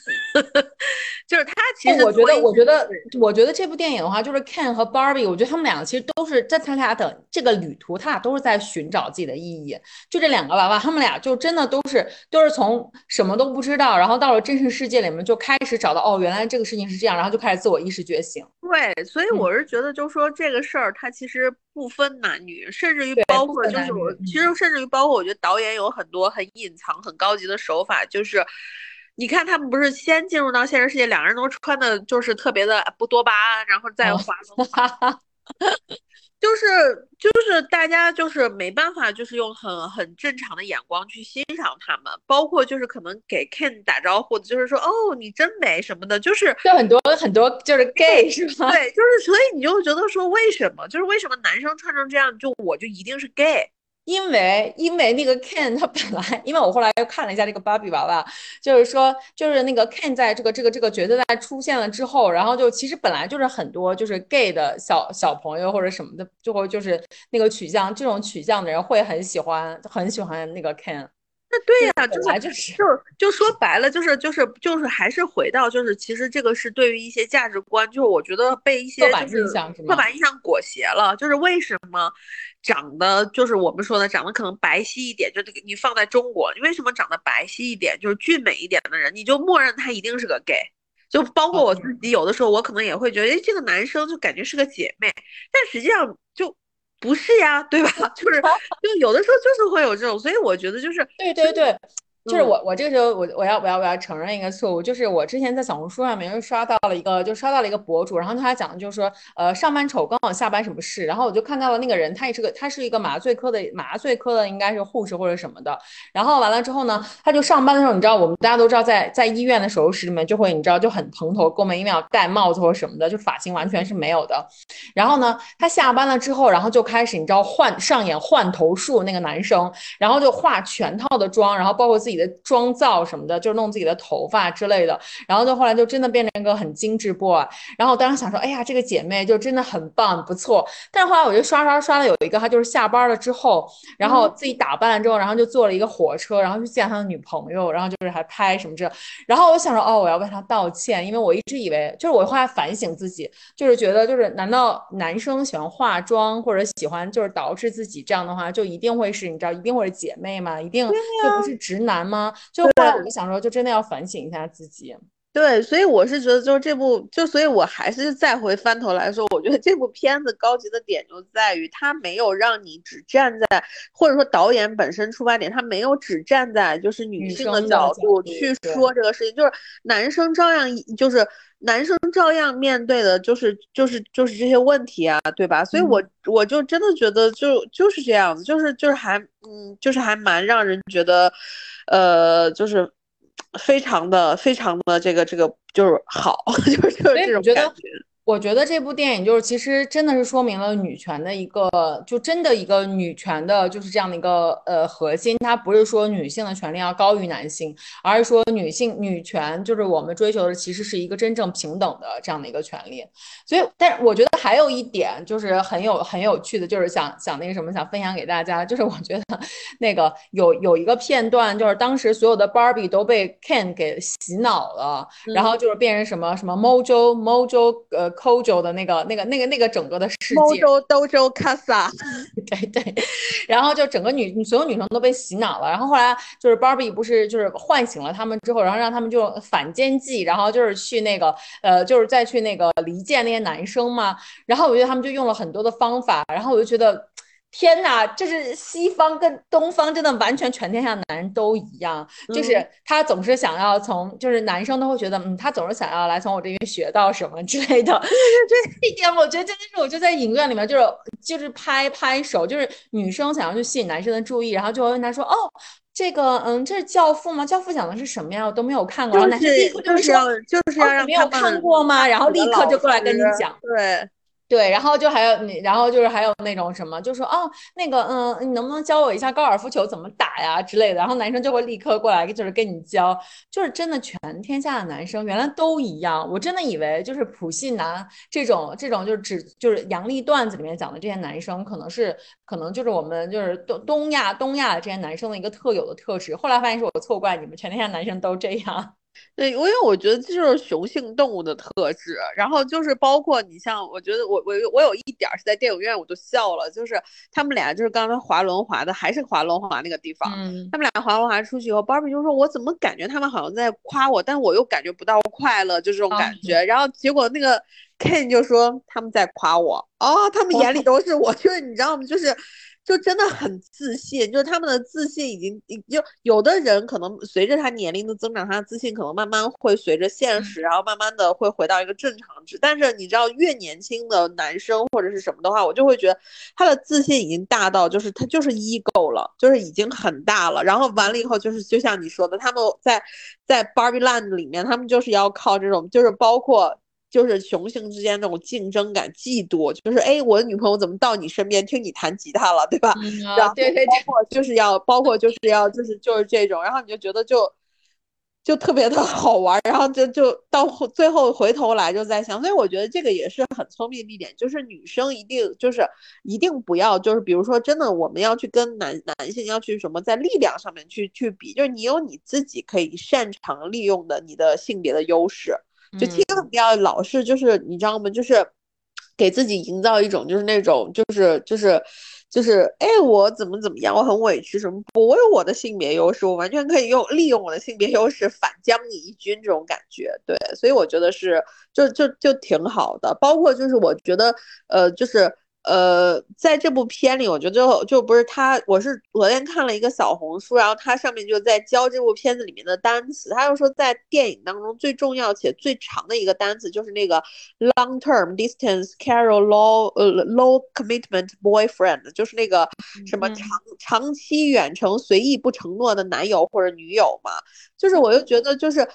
就是他，其实我觉得，我觉得，我觉得这部电影的话，就是 Ken 和 Barbie，我觉得他们两个其实都是在他俩的这个旅途，他俩都是在寻找自己的意义。就这两个娃娃，他们俩就真的都是都是从什么都不知道，然后到了真实世界里面就开始找到哦，原来这个事情是这样，然后就开始自我意识觉醒。对，所以我是觉得，就说这个事儿，它其实不分男女，甚至于包括就是我，其实甚至于包括我觉得导演有很多很隐藏、很高级的手法，就是。你看他们不是先进入到现实世界，两个人都穿的就是特别的不多巴胺，然后再化妆，就是就是大家就是没办法，就是用很很正常的眼光去欣赏他们，包括就是可能给 Ken 打招呼，就是说哦你真美什么的，就是就很多很多就是 gay 是吗？对，就是所以你就觉得说为什么？就是为什么男生穿成这样，就我就一定是 gay？因为因为那个 Ken 他本来，因为我后来又看了一下这个芭比娃娃，就是说就是那个 Ken 在这个这个这个角色在出现了之后，然后就其实本来就是很多就是 gay 的小小朋友或者什么的，最后就是那个取向这种取向的人会很喜欢很喜欢那个 Ken。那对呀，就是就是就就说白了就是就是就是还是回到就是其实这个是对于一些价值观，就是我觉得被一些刻板印象刻板印象裹挟了，就是为什么？长得就是我们说的，长得可能白皙一点，就这个你放在中国，你为什么长得白皙一点，就是俊美一点的人，你就默认他一定是个 gay？就包括我自己，有的时候我可能也会觉得，哎，这个男生就感觉是个姐妹，但实际上就不是呀，对吧？就是就有的时候就是会有这种，所以我觉得就是对对对。就是我，我这个时候，我我要我要我要承认一个错误，就是我之前在小红书上面又刷到了一个，就刷到了一个博主，然后他讲的就是说，呃，上班丑刚好下班什么事，然后我就看到了那个人，他也是个，他是一个麻醉科的麻醉科的，应该是护士或者什么的，然后完了之后呢，他就上班的时候，你知道，我们大家都知道，在在医院的手术室里面就会，你知道，就很蓬头垢面，因为要戴帽子或什么的，就发型完全是没有的。然后呢，他下班了之后，然后就开始，你知道，换上演换头术那个男生，然后就化全套的妆，然后包括自己的妆造。什么的，就是弄自己的头发之类的，然后就后来就真的变成一个很精致 boy。然后我当时想说，哎呀，这个姐妹就真的很棒，不错。但是后来我就刷刷刷的有一个，她就是下班了之后，然后自己打扮了之后，然后就坐了一个火车，然后去见他的女朋友，然后就是还拍什么这。然后我想说，哦，我要为他道歉，因为我一直以为，就是我后来反省自己，就是觉得，就是难道男生喜欢化妆或者喜欢就是捯饬自己这样的话，就一定会是你知道，一定会是姐妹吗？一定就不是直男吗？就后来我就想说，就真的要反省一下自己。对，所以我是觉得，就是这部，就所以我还是再回翻头来说，我觉得这部片子高级的点就在于，它没有让你只站在，或者说导演本身出发点，他没有只站在就是女性的角度去说这个事情，就是男生照样，就是男生照样面对的，就是就是就是这些问题啊，对吧？所以我我就真的觉得，就就是这样子，就是就是还嗯，就是还蛮让人觉得，呃，就是。非常的非常的这个这个就是好，就是这种感觉。我觉得这部电影就是其实真的是说明了女权的一个，就真的一个女权的，就是这样的一个呃核心。它不是说女性的权利要高于男性，而是说女性女权就是我们追求的其实是一个真正平等的这样的一个权利。所以，但是我觉得还有一点就是很有很有趣的，就是想想那个什么，想分享给大家，就是我觉得 那个有有一个片段，就是当时所有的 Barbie 都被 Ken 给洗脑了，然后就是变成什么什么 Mojo Mojo 呃。Kojo 的那个、那个、那个、那个整个的世界，Mojo Dojo Casa，对对，然后就整个女所有女生都被洗脑了，然后后来就是 Barbie 不是就是唤醒了他们之后，然后让他们就反间计，然后就是去那个呃，就是再去那个离间那些男生嘛，然后我觉得他们就用了很多的方法，然后我就觉得。天呐，就是西方跟东方真的完全全天下男人都一样，就是他总是想要从，就是男生都会觉得，嗯，他总是想要来从我这边学到什么之类的。这一点我觉得真的是，我就在影院里面就是就是拍拍手，就是女生想要去吸引男生的注意，然后就会问他说，哦，这个，嗯，这是教父吗？教父讲的是什么呀？我都没有看过。然后男生就是说，就是要让没有看过吗？然后立刻就过来跟你讲，对。对，然后就还有你，然后就是还有那种什么，就说哦，那个，嗯，你能不能教我一下高尔夫球怎么打呀之类的？然后男生就会立刻过来，就是跟你教，就是真的全天下的男生原来都一样。我真的以为就是普信男这种这种就是只就是杨笠段子里面讲的这些男生，可能是可能就是我们就是东东亚东亚的这些男生的一个特有的特质。后来发现是我错怪你们，全天下男生都这样。对，因为我觉得这就是雄性动物的特质，然后就是包括你像，我觉得我我我有一点是在电影院我就笑了，就是他们俩就是刚才滑轮滑的，还是滑轮滑那个地方，他们俩滑轮滑出去以后，Barbie 就说，我怎么感觉他们好像在夸我，但我又感觉不到快乐，就这种感觉，然后结果那个 Ken 就说他们在夸我，哦，他们眼里都是我，就是你知道吗？就是。就真的很自信，就是他们的自信已经，就有的人可能随着他年龄的增长，他的自信可能慢慢会随着现实，然后慢慢的会回到一个正常值。但是你知道，越年轻的男生或者是什么的话，我就会觉得他的自信已经大到，就是他就是 ego 了，就是已经很大了。然后完了以后，就是就像你说的，他们在在 Barbie Land 里面，他们就是要靠这种，就是包括。就是雄性之间那种竞争感、嫉妒，就是哎，我的女朋友怎么到你身边听你弹吉他了，对吧？然后包括就是要，包括就是要，就是就是这种，然后你就觉得就就特别的好玩，然后就就到最后回头来就在想，所以我觉得这个也是很聪明的一点，就是女生一定就是一定不要，就是比如说真的我们要去跟男男性要去什么在力量上面去去比，就是你有你自己可以擅长利用的你的性别的优势。就千万不要老是就是你知道吗？就是给自己营造一种就是那种就是就是就是哎我怎么怎么样我很委屈什么我有我的性别优势我完全可以用利用我的性别优势反将你一军这种感觉对，所以我觉得是就就就挺好的。包括就是我觉得呃就是。呃，在这部片里，我觉得就就不是他，我是昨天看了一个小红书，然后他上面就在教这部片子里面的单词，他就说在电影当中最重要且最长的一个单词就是那个 long term distance carol low 呃 low commitment boyfriend，就是那个什么长长期远程随意不承诺的男友或者女友嘛，就是我就觉得就是。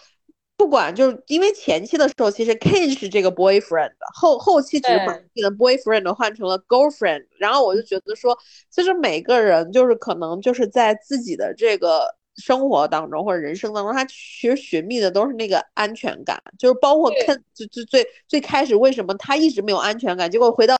不管就是因为前期的时候，其实 Ken 是这个 boyfriend，后后期只是把这个 boyfriend 换成了 girlfriend，然后我就觉得说，其实每个人就是可能就是在自己的这个生活当中或者人生当中，他其实寻觅的都是那个安全感，就是包括 Ken 最最最最开始为什么他一直没有安全感，结果回到。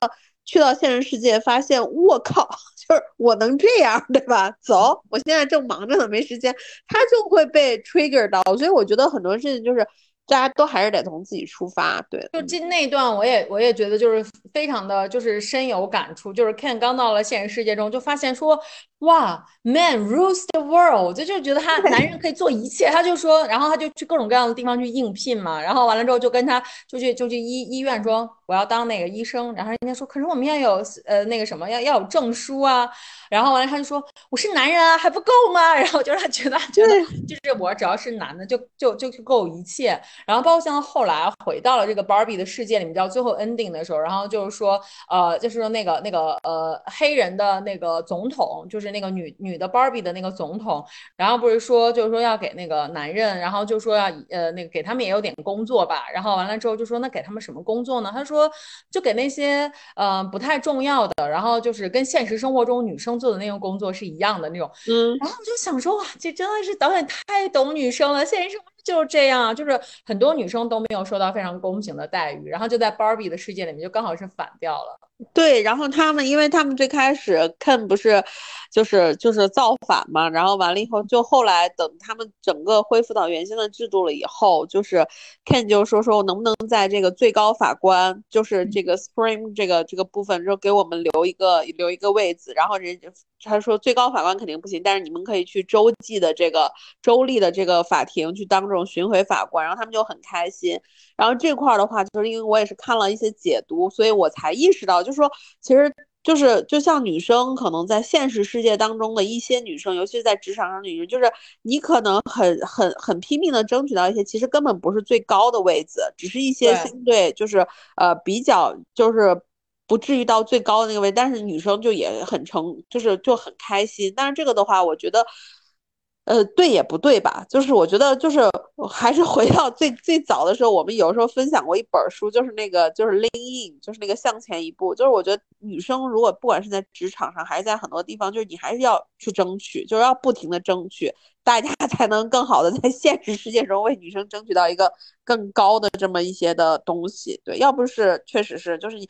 去到现实世界，发现我靠，就是我能这样，对吧？走，我现在正忙着呢，没时间，他就会被 trigger 到。所以我觉得很多事情就是大家都还是得从自己出发。对，就进那段，我也我也觉得就是非常的就是深有感触。就是 Ken 刚到了现实世界中，就发现说哇，man rules the world，就就觉得他男人可以做一切，他就说，然后他就去各种各样的地方去应聘嘛，然后完了之后就跟他就去就去医医院说我要当那个医生，然后人家说可是我们要有呃那个什么要要有证书啊，然后完了他就说我是男人啊还不够吗？然后就让他觉得觉得就是我只要是男的就就就够一切，然后包括像后来回到了这个 Barbie 的世界里面，到最后 ending 的时候，然后就是说呃就是说那个那个呃黑人的那个总统就是。那个女女的 Barbie 的那个总统，然后不是说就是说要给那个男人，然后就说要呃那个给他们也有点工作吧，然后完了之后就说那给他们什么工作呢？他说就给那些呃不太重要的，然后就是跟现实生活中女生做的那种工作是一样的那种。嗯，然后我就想说哇，这真的是导演太懂女生了，现实生活就是这样，就是很多女生都没有受到非常公平的待遇，然后就在 Barbie 的世界里面就刚好是反掉了。对，然后他们，因为他们最开始 Ken 不是，就是就是造反嘛，然后完了以后，就后来等他们整个恢复到原先的制度了以后，就是 Ken 就说说能不能在这个最高法官，就是这个 Supreme 这个这个部分，就给我们留一个留一个位子，然后人他说最高法官肯定不行，但是你们可以去州际的这个州立的这个法庭去当这种巡回法官，然后他们就很开心。然后这块儿的话，就是因为我也是看了一些解读，所以我才意识到，就是说，其实就是就像女生可能在现实世界当中的一些女生，尤其是在职场上女生，就是你可能很很很拼命的争取到一些，其实根本不是最高的位子，只是一些相对就是呃比较就是不至于到最高的那个位，但是女生就也很成，就是就很开心。但是这个的话，我觉得。呃，对也不对吧？就是我觉得，就是还是回到最最早的时候，我们有时候分享过一本书，就是那个就是 lean in，就是那个向前一步。就是我觉得女生如果不管是在职场上，还是在很多地方，就是你还是要去争取，就是要不停的争取，大家 才能更好的在现实世界中为女生争取到一个更高的这么一些的东西。对，要不是确实是就是你。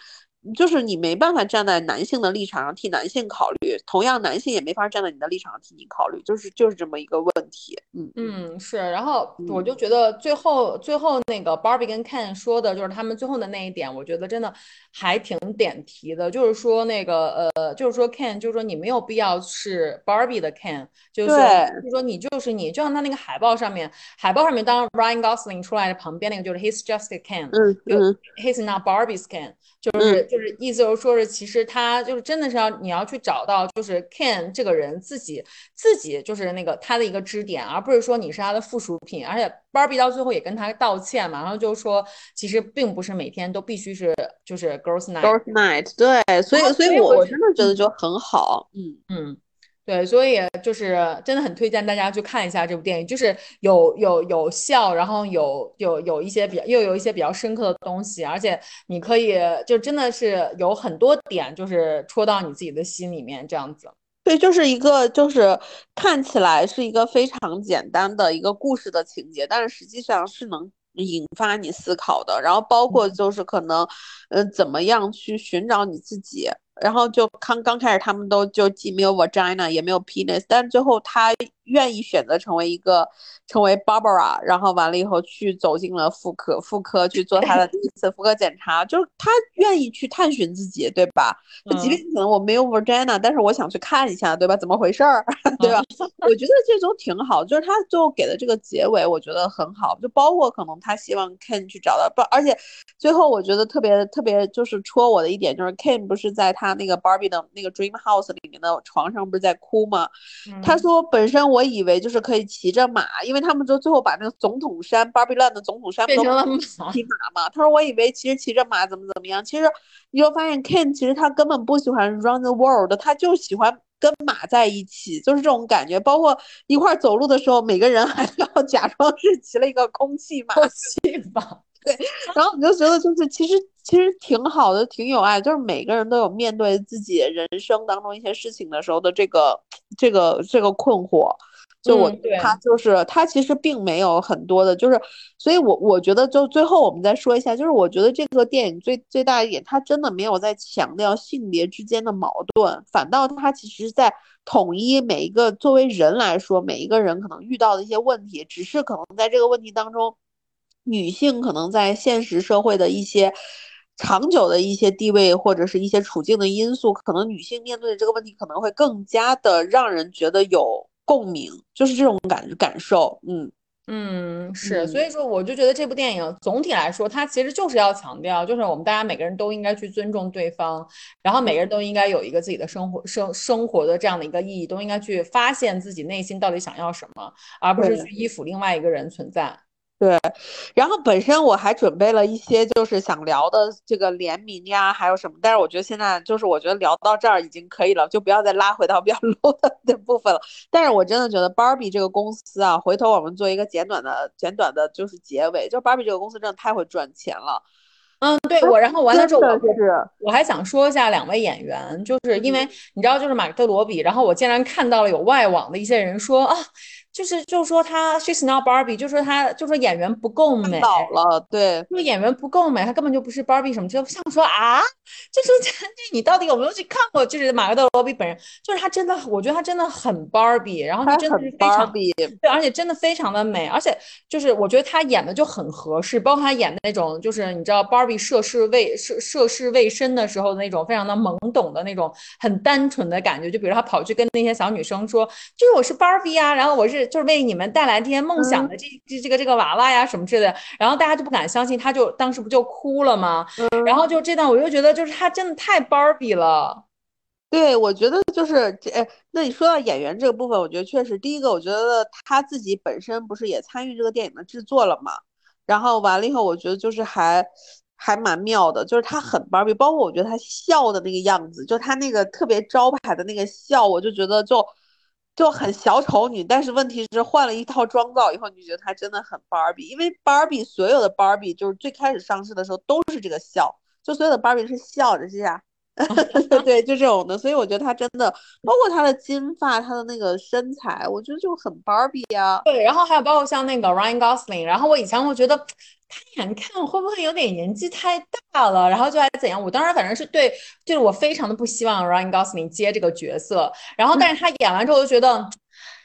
就是你没办法站在男性的立场上替男性考虑，同样男性也没法站在你的立场上替你考虑，就是就是这么一个问题。嗯嗯是，然后我就觉得最后最后那个 Barbie 跟 Ken 说的就是他们最后的那一点，我觉得真的还挺点题的，就是说那个呃，就是说 Ken，就是说你没有必要是 Barbie 的 Ken，就是说就是说你就是你，就像他那个海报上面，海报上面当 Ryan Gosling 出来的旁边那个就是 He's just a Ken，嗯嗯，He's not Barbie's Ken，就是。就是意思就是说是，其实他就是真的是要你要去找到，就是 Ken 这个人自己自己就是那个他的一个支点，而不是说你是他的附属品。而且 Barbie 到最后也跟他道歉嘛，然后就说其实并不是每天都必须是就是 Girls Night。Girls Night，对，所以所以我我真的觉得就很好，嗯嗯。对，所以就是真的很推荐大家去看一下这部电影，就是有有有笑，然后有有有一些比较又有一些比较深刻的东西，而且你可以就真的是有很多点，就是戳到你自己的心里面这样子。对，就是一个就是看起来是一个非常简单的一个故事的情节，但是实际上是能引发你思考的。然后包括就是可能，嗯，怎么样去寻找你自己。然后就刚刚开始，他们都就既没有 vagina 也没有 penis，但最后他愿意选择成为一个成为 Barbara，然后完了以后去走进了妇科妇科去做他的第一次妇科检查，就是他愿意去探寻自己，对吧？就即便可能我没有 vagina，但是我想去看一下，对吧？怎么回事儿，对吧？我觉得这都挺好，就是他最后给的这个结尾，我觉得很好，就包括可能他希望 Ken 去找到不，而且最后我觉得特别特别就是戳我的一点就是 Ken 不是在他。他那个 Barbie 的那个 Dream House 里面的床上不是在哭吗？他说本身我以为就是可以骑着马，因为他们就最后把那个总统山 Barbie Land 的总统山变成了骑马嘛。他说我以为其实骑着马怎么怎么样，其实你就发现 Ken 其实他根本不喜欢 Run the World，他就喜欢跟马在一起，就是这种感觉。包括一块走路的时候，每个人还要假装是骑了一个空气马，空气马。对，然后你就觉得就是其实其实挺好的，挺有爱，就是每个人都有面对自己人生当中一些事情的时候的这个这个这个困惑。就我他就是他其实并没有很多的，就是所以，我我觉得就最后我们再说一下，就是我觉得这个电影最最大一点，他真的没有在强调性别之间的矛盾，反倒他其实在统一每一个作为人来说，每一个人可能遇到的一些问题，只是可能在这个问题当中。女性可能在现实社会的一些长久的一些地位或者是一些处境的因素，可能女性面对这个问题可能会更加的让人觉得有共鸣，就是这种感感受，嗯。嗯，是，所以说我就觉得这部电影总体来说，它其实就是要强调，就是我们大家每个人都应该去尊重对方，然后每个人都应该有一个自己的生活生生活的这样的一个意义，都应该去发现自己内心到底想要什么，而不是去依附另外一个人存在。对，然后本身我还准备了一些就是想聊的这个联名呀，还有什么，但是我觉得现在就是我觉得聊到这儿已经可以了，就不要再拉回到比较 low 的 的部分了。但是我真的觉得 Barbie 这个公司啊，回头我们做一个简短的简短的，就是结尾，就 Barbie 这个公司真的太会赚钱了。嗯，对我，然后完了之后，我我还想说一下两位演员，就是因为你知道，就是马克罗比，然后我竟然看到了有外网的一些人说啊。就是就说他 she's not Barbie，就说他就说演员不够美，老了，对，说演员不够美，他根本就不是 Barbie 什么，就像说啊，就说这你到底有没有去看过？就是马格罗比本人，就是他真的，我觉得他真的很 Barbie，然后他真的是非常对，而且真的非常的美，而且就是我觉得他演的就很合适，包括他演的那种，就是你知道 Barbie 涉世未涉涉世未深的时候的那种非常的懵懂的那种很单纯的感觉，就比如他跑去跟那些小女生说，就是我是 Barbie 啊，然后我是。就是为你们带来这些梦想的这这这个这个娃娃呀什么之类的，然后大家就不敢相信，他就当时不就哭了吗？然后就这段我又觉得就是他真的太 Barbie 了。对，我觉得就是这，那你说到演员这个部分，我觉得确实，第一个我觉得他自己本身不是也参与这个电影的制作了嘛？然后完了以后，我觉得就是还还蛮妙的，就是他很 Barbie，包括我觉得他笑的那个样子，就他那个特别招牌的那个笑，我就觉得就。就很小丑女，但是问题是换了一套装造以后，你觉得她真的很芭比。因为芭比所有的芭比就是最开始上市的时候都是这个笑，就所有的 Barbie 是笑着这样，对，就这种的，所以我觉得她真的，包括她的金发，她的那个身材，我觉得就很 Barbie 啊。对，然后还有包括像那个 Ryan Gosling，然后我以前会觉得。他眼看会不会有点年纪太大了，然后就还怎样？我当时反正是对，就是我非常的不希望 Ryan Gosling 接这个角色。然后，但是他演完之后，就觉得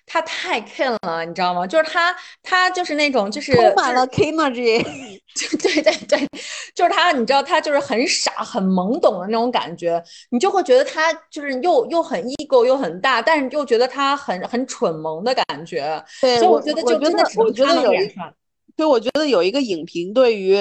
他太 Ken 了，你知道吗？就是他，他就是那种就是充满了 Kenergy，对对对，就是他，你知道他就是很傻、很懵懂的那种感觉，你就会觉得他就是又又很 ego 又很大，但是又觉得他很很蠢萌的感觉。对，所以我觉得就真的我觉得有一。就我觉得有一个影评对于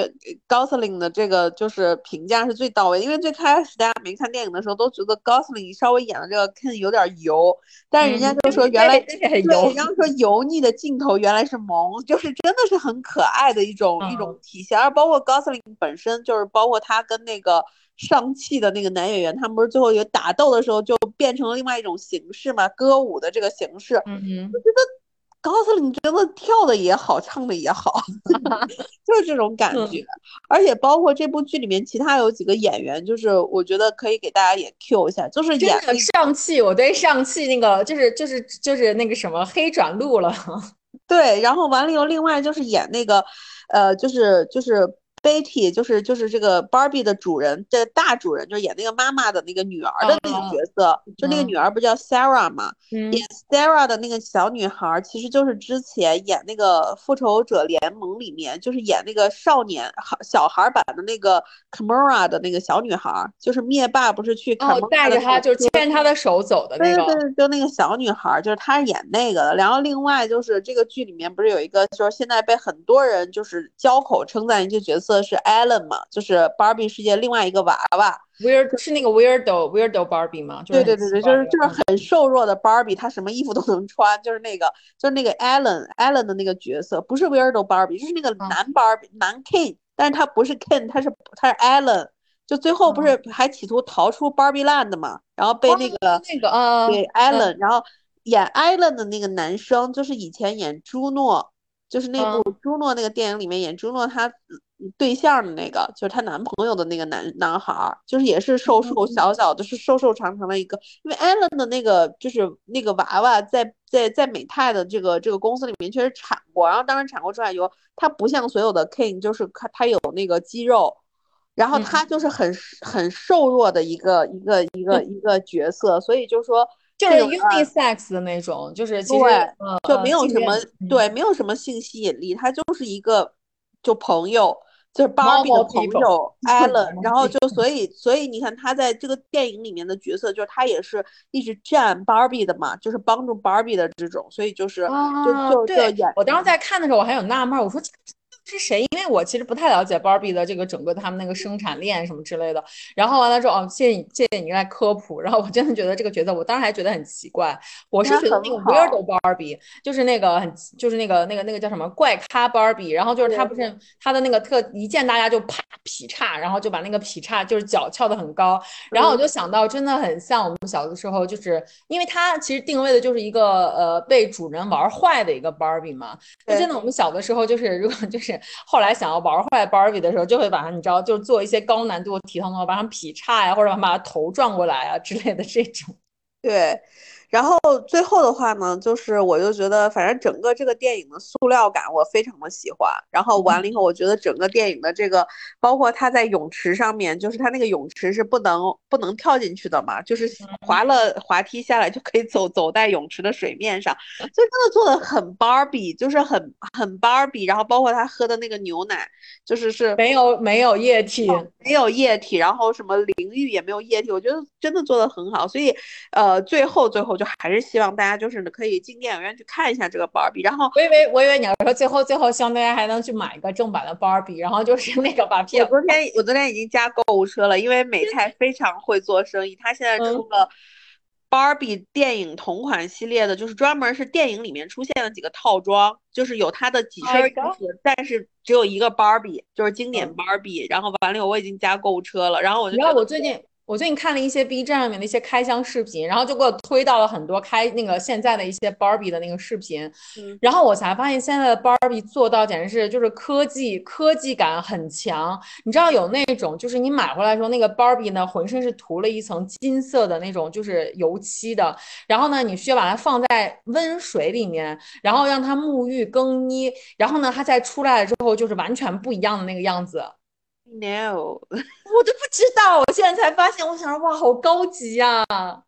Gosling 的这个就是评价是最到位，因为最开始大家没看电影的时候都觉得 Gosling 稍微演的这个 Ken 有点油，但是人家就说原来对，人家说油腻的镜头原来是萌，就是真的是很可爱的一种一种体现，而包括 Gosling 本身就是包括他跟那个上汽的那个男演员，他们不是最后有打斗的时候就变成了另外一种形式嘛，歌舞的这个形式，嗯嗯，我觉得。高司令真的跳的也好，唱的也好，就是这种感觉。而且包括这部剧里面其他有几个演员，就是我觉得可以给大家也 Q 一下，就是演上汽，我对上汽那个就是就是就是那个什么黑转路了。对，然后完了以后，另外就是演那个，呃，就是就是。Betty 就是就是这个 Barbie 的主人，这大主人就是演那个妈妈的那个女儿的那个角色，就那个女儿不叫 Sarah 嘛？演 Sarah 的那个小女孩，其实就是之前演那个复仇者联盟里面，就是演那个少年小孩版的那个 Kamora 的那个小女孩，就是灭霸不是去哦带着她就牵她的手走的那个，对对，就那个小女孩，就是她演那个的。然后另外就是这个剧里面不是有一个，就是现在被很多人就是交口称赞一个角色。是 Allen 嘛，就是 Barbie 世界另外一个娃娃，Weird 是那个 Weirdo Weirdo Barbie 吗？对对对对，就是就是很瘦弱的 Barbie，她什么衣服都能穿，就是那个就是那个 Allen Allen 的那个角色，不是 Weirdo Barbie，就是那个男 Barbie 男 Ken，但是他不是 Ken，他是他是 Allen，就最后不是还企图逃出 Barbie Land 嘛，然后被那个那个啊对 Allen，然后演 Allen 的那个男生就是以前演朱诺，就是那部朱诺那个电影里面演朱诺他。对象的那个就是她男朋友的那个男男孩儿，就是也是瘦瘦小小的，是瘦瘦长长的一个。因为艾伦的那个就是那个娃娃，在在在美泰的这个这个公司里面确实产过，然后当时产过出来以后，他不像所有的 King，就是他他有那个肌肉，然后他就是很很瘦弱的一个一个一个一个角色，所以就说就是 unisex 的那种，就是其实就没有什么对没有什么性吸引力，他就是一个就朋友。就是芭比的朋友 Alan，Normal 然后就所以所以你看他在这个电影里面的角色，就是他也是一直站 Barbie 的嘛，就是帮助 Barbie 的这种，所以就是啊，就就就对演，我当时在看的时候，我还有纳闷儿，我说这个是谁？因为我其实不太了解 Barbie 的这个整个他们那个生产链什么之类的。然后完了之后，哦，谢谢你，谢谢你来科普。然后我真的觉得这个角色，我当时还觉得很奇怪。我是觉得那个 Weirdo Barbie，就是那个很，就是那个那个那个叫什么怪咖 Barbie。然后就是他不是他的那个特一见大家就啪劈叉，然后就把那个劈叉就是脚翘得很高。然后我就想到，真的很像我们小的时候，就是因为他其实定位的就是一个呃被主人玩坏的一个 Barbie 嘛。就真的，我们小的时候就是，如果就是后来想要玩坏 Barbie 的时候，就会把它，你知道，就是做一些高难度的体操动作，把它劈叉呀，或者把它头转过来啊之类的这种。对，然后最后的话呢，就是我就觉得，反正整个这个电影的塑料感我非常的喜欢。然后完了以后，我觉得整个电影的这个，包括他在泳池上面，就是他那个泳池是不能不能跳进去的嘛，就是滑了滑梯下来就可以走走在泳池的水面上，所以真的做的很 Barbie，就是很很 Barbie。然后包括他喝的那个牛奶，就是是没有没有液体，没有液体，然后什么淋浴也没有液体，我觉得真的做的很好。所以呃，最后最后就还是希望大家就是可以进电影院去看一下这个 Barbie，然后。我以为我以为你要说最后最后希望大家还能去买一个正版的 Barbie，然后就是那个把我片昨天我昨天已经加购物车了，因为美泰非常会做生意，他现在出嗯了 Barbie 电影同款系列的，就是专门是电影里面出现的几个套装，就是有它的几身衣服，但是只有一个 Barbie，就是经典嗯 Barbie。然后完了以后我已经加购物车了，然后我就你知道我最近我最近看了一些 B 站上面的一些开箱视频，然后就给我推到了很多开那个现在的一些 Barbie 的那个视频，嗯然后我才发现现在的 Barbie 做到简直是就是科技科技感很强。你知道有那种就是你买回来的时候，那个 Barbie 呢浑身是涂了一层金色的那种就是油漆的，然后呢你需要把它放在温水里面，然后让它沐浴更衣，然后呢它再出来了之后就是完全不一样的那个样子。No。我都不知道，我现在才发现，我想说哇，好高级呀、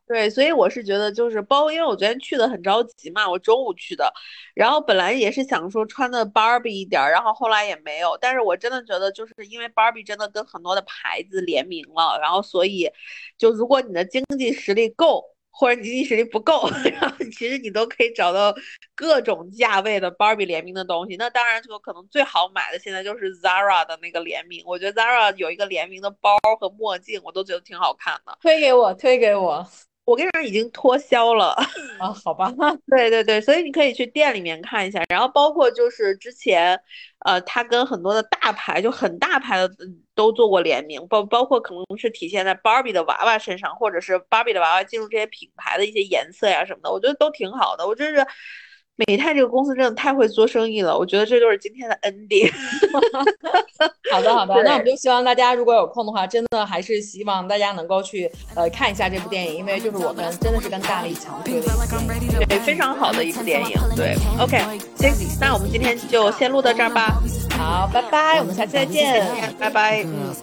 对，所以我是觉得就是包，因为我昨天去的很着急嘛，我中午去的，然后本来也是想说穿的 Barbie 一点儿，然后后来也没有，但是我真的觉得就是因为 Barbie 真的跟很多的牌子联名了，然后所以就如果你的经济实力够。或者你经济实力不够，然后其实你都可以找到各种价位的 Barbie 联名的东西。那当然，就可能最好买的现在就是 Zara 的那个联名。我觉得 Zara 有一个联名的包和墨镜，我都觉得挺好看的。推给我，推给我我跟你说，已经脱销了。啊，好吧，对对对，所以你可以去店里面看一下，然后包括就是之前，呃，他跟很多的大牌，就很大牌的嗯都做过联名，包包括可能是体现在芭比的娃娃身上，或者是芭比的娃娃进入这些品牌的一些颜色呀什么的，我觉得都挺好的。我真是美泰这个公司真的太会做生意了，我觉得这就是今天的 ending。好的好的，那我们就希望大家如果有空的话，真的还是希望大家能够去呃看一下这部电影，因为就是我们真的是跟大力强推的一部电影。对，非常好的一部电影。对，OK，行，那我们今天就先录到这儿吧，好，拜拜，我们下期再见。拜拜。嗯。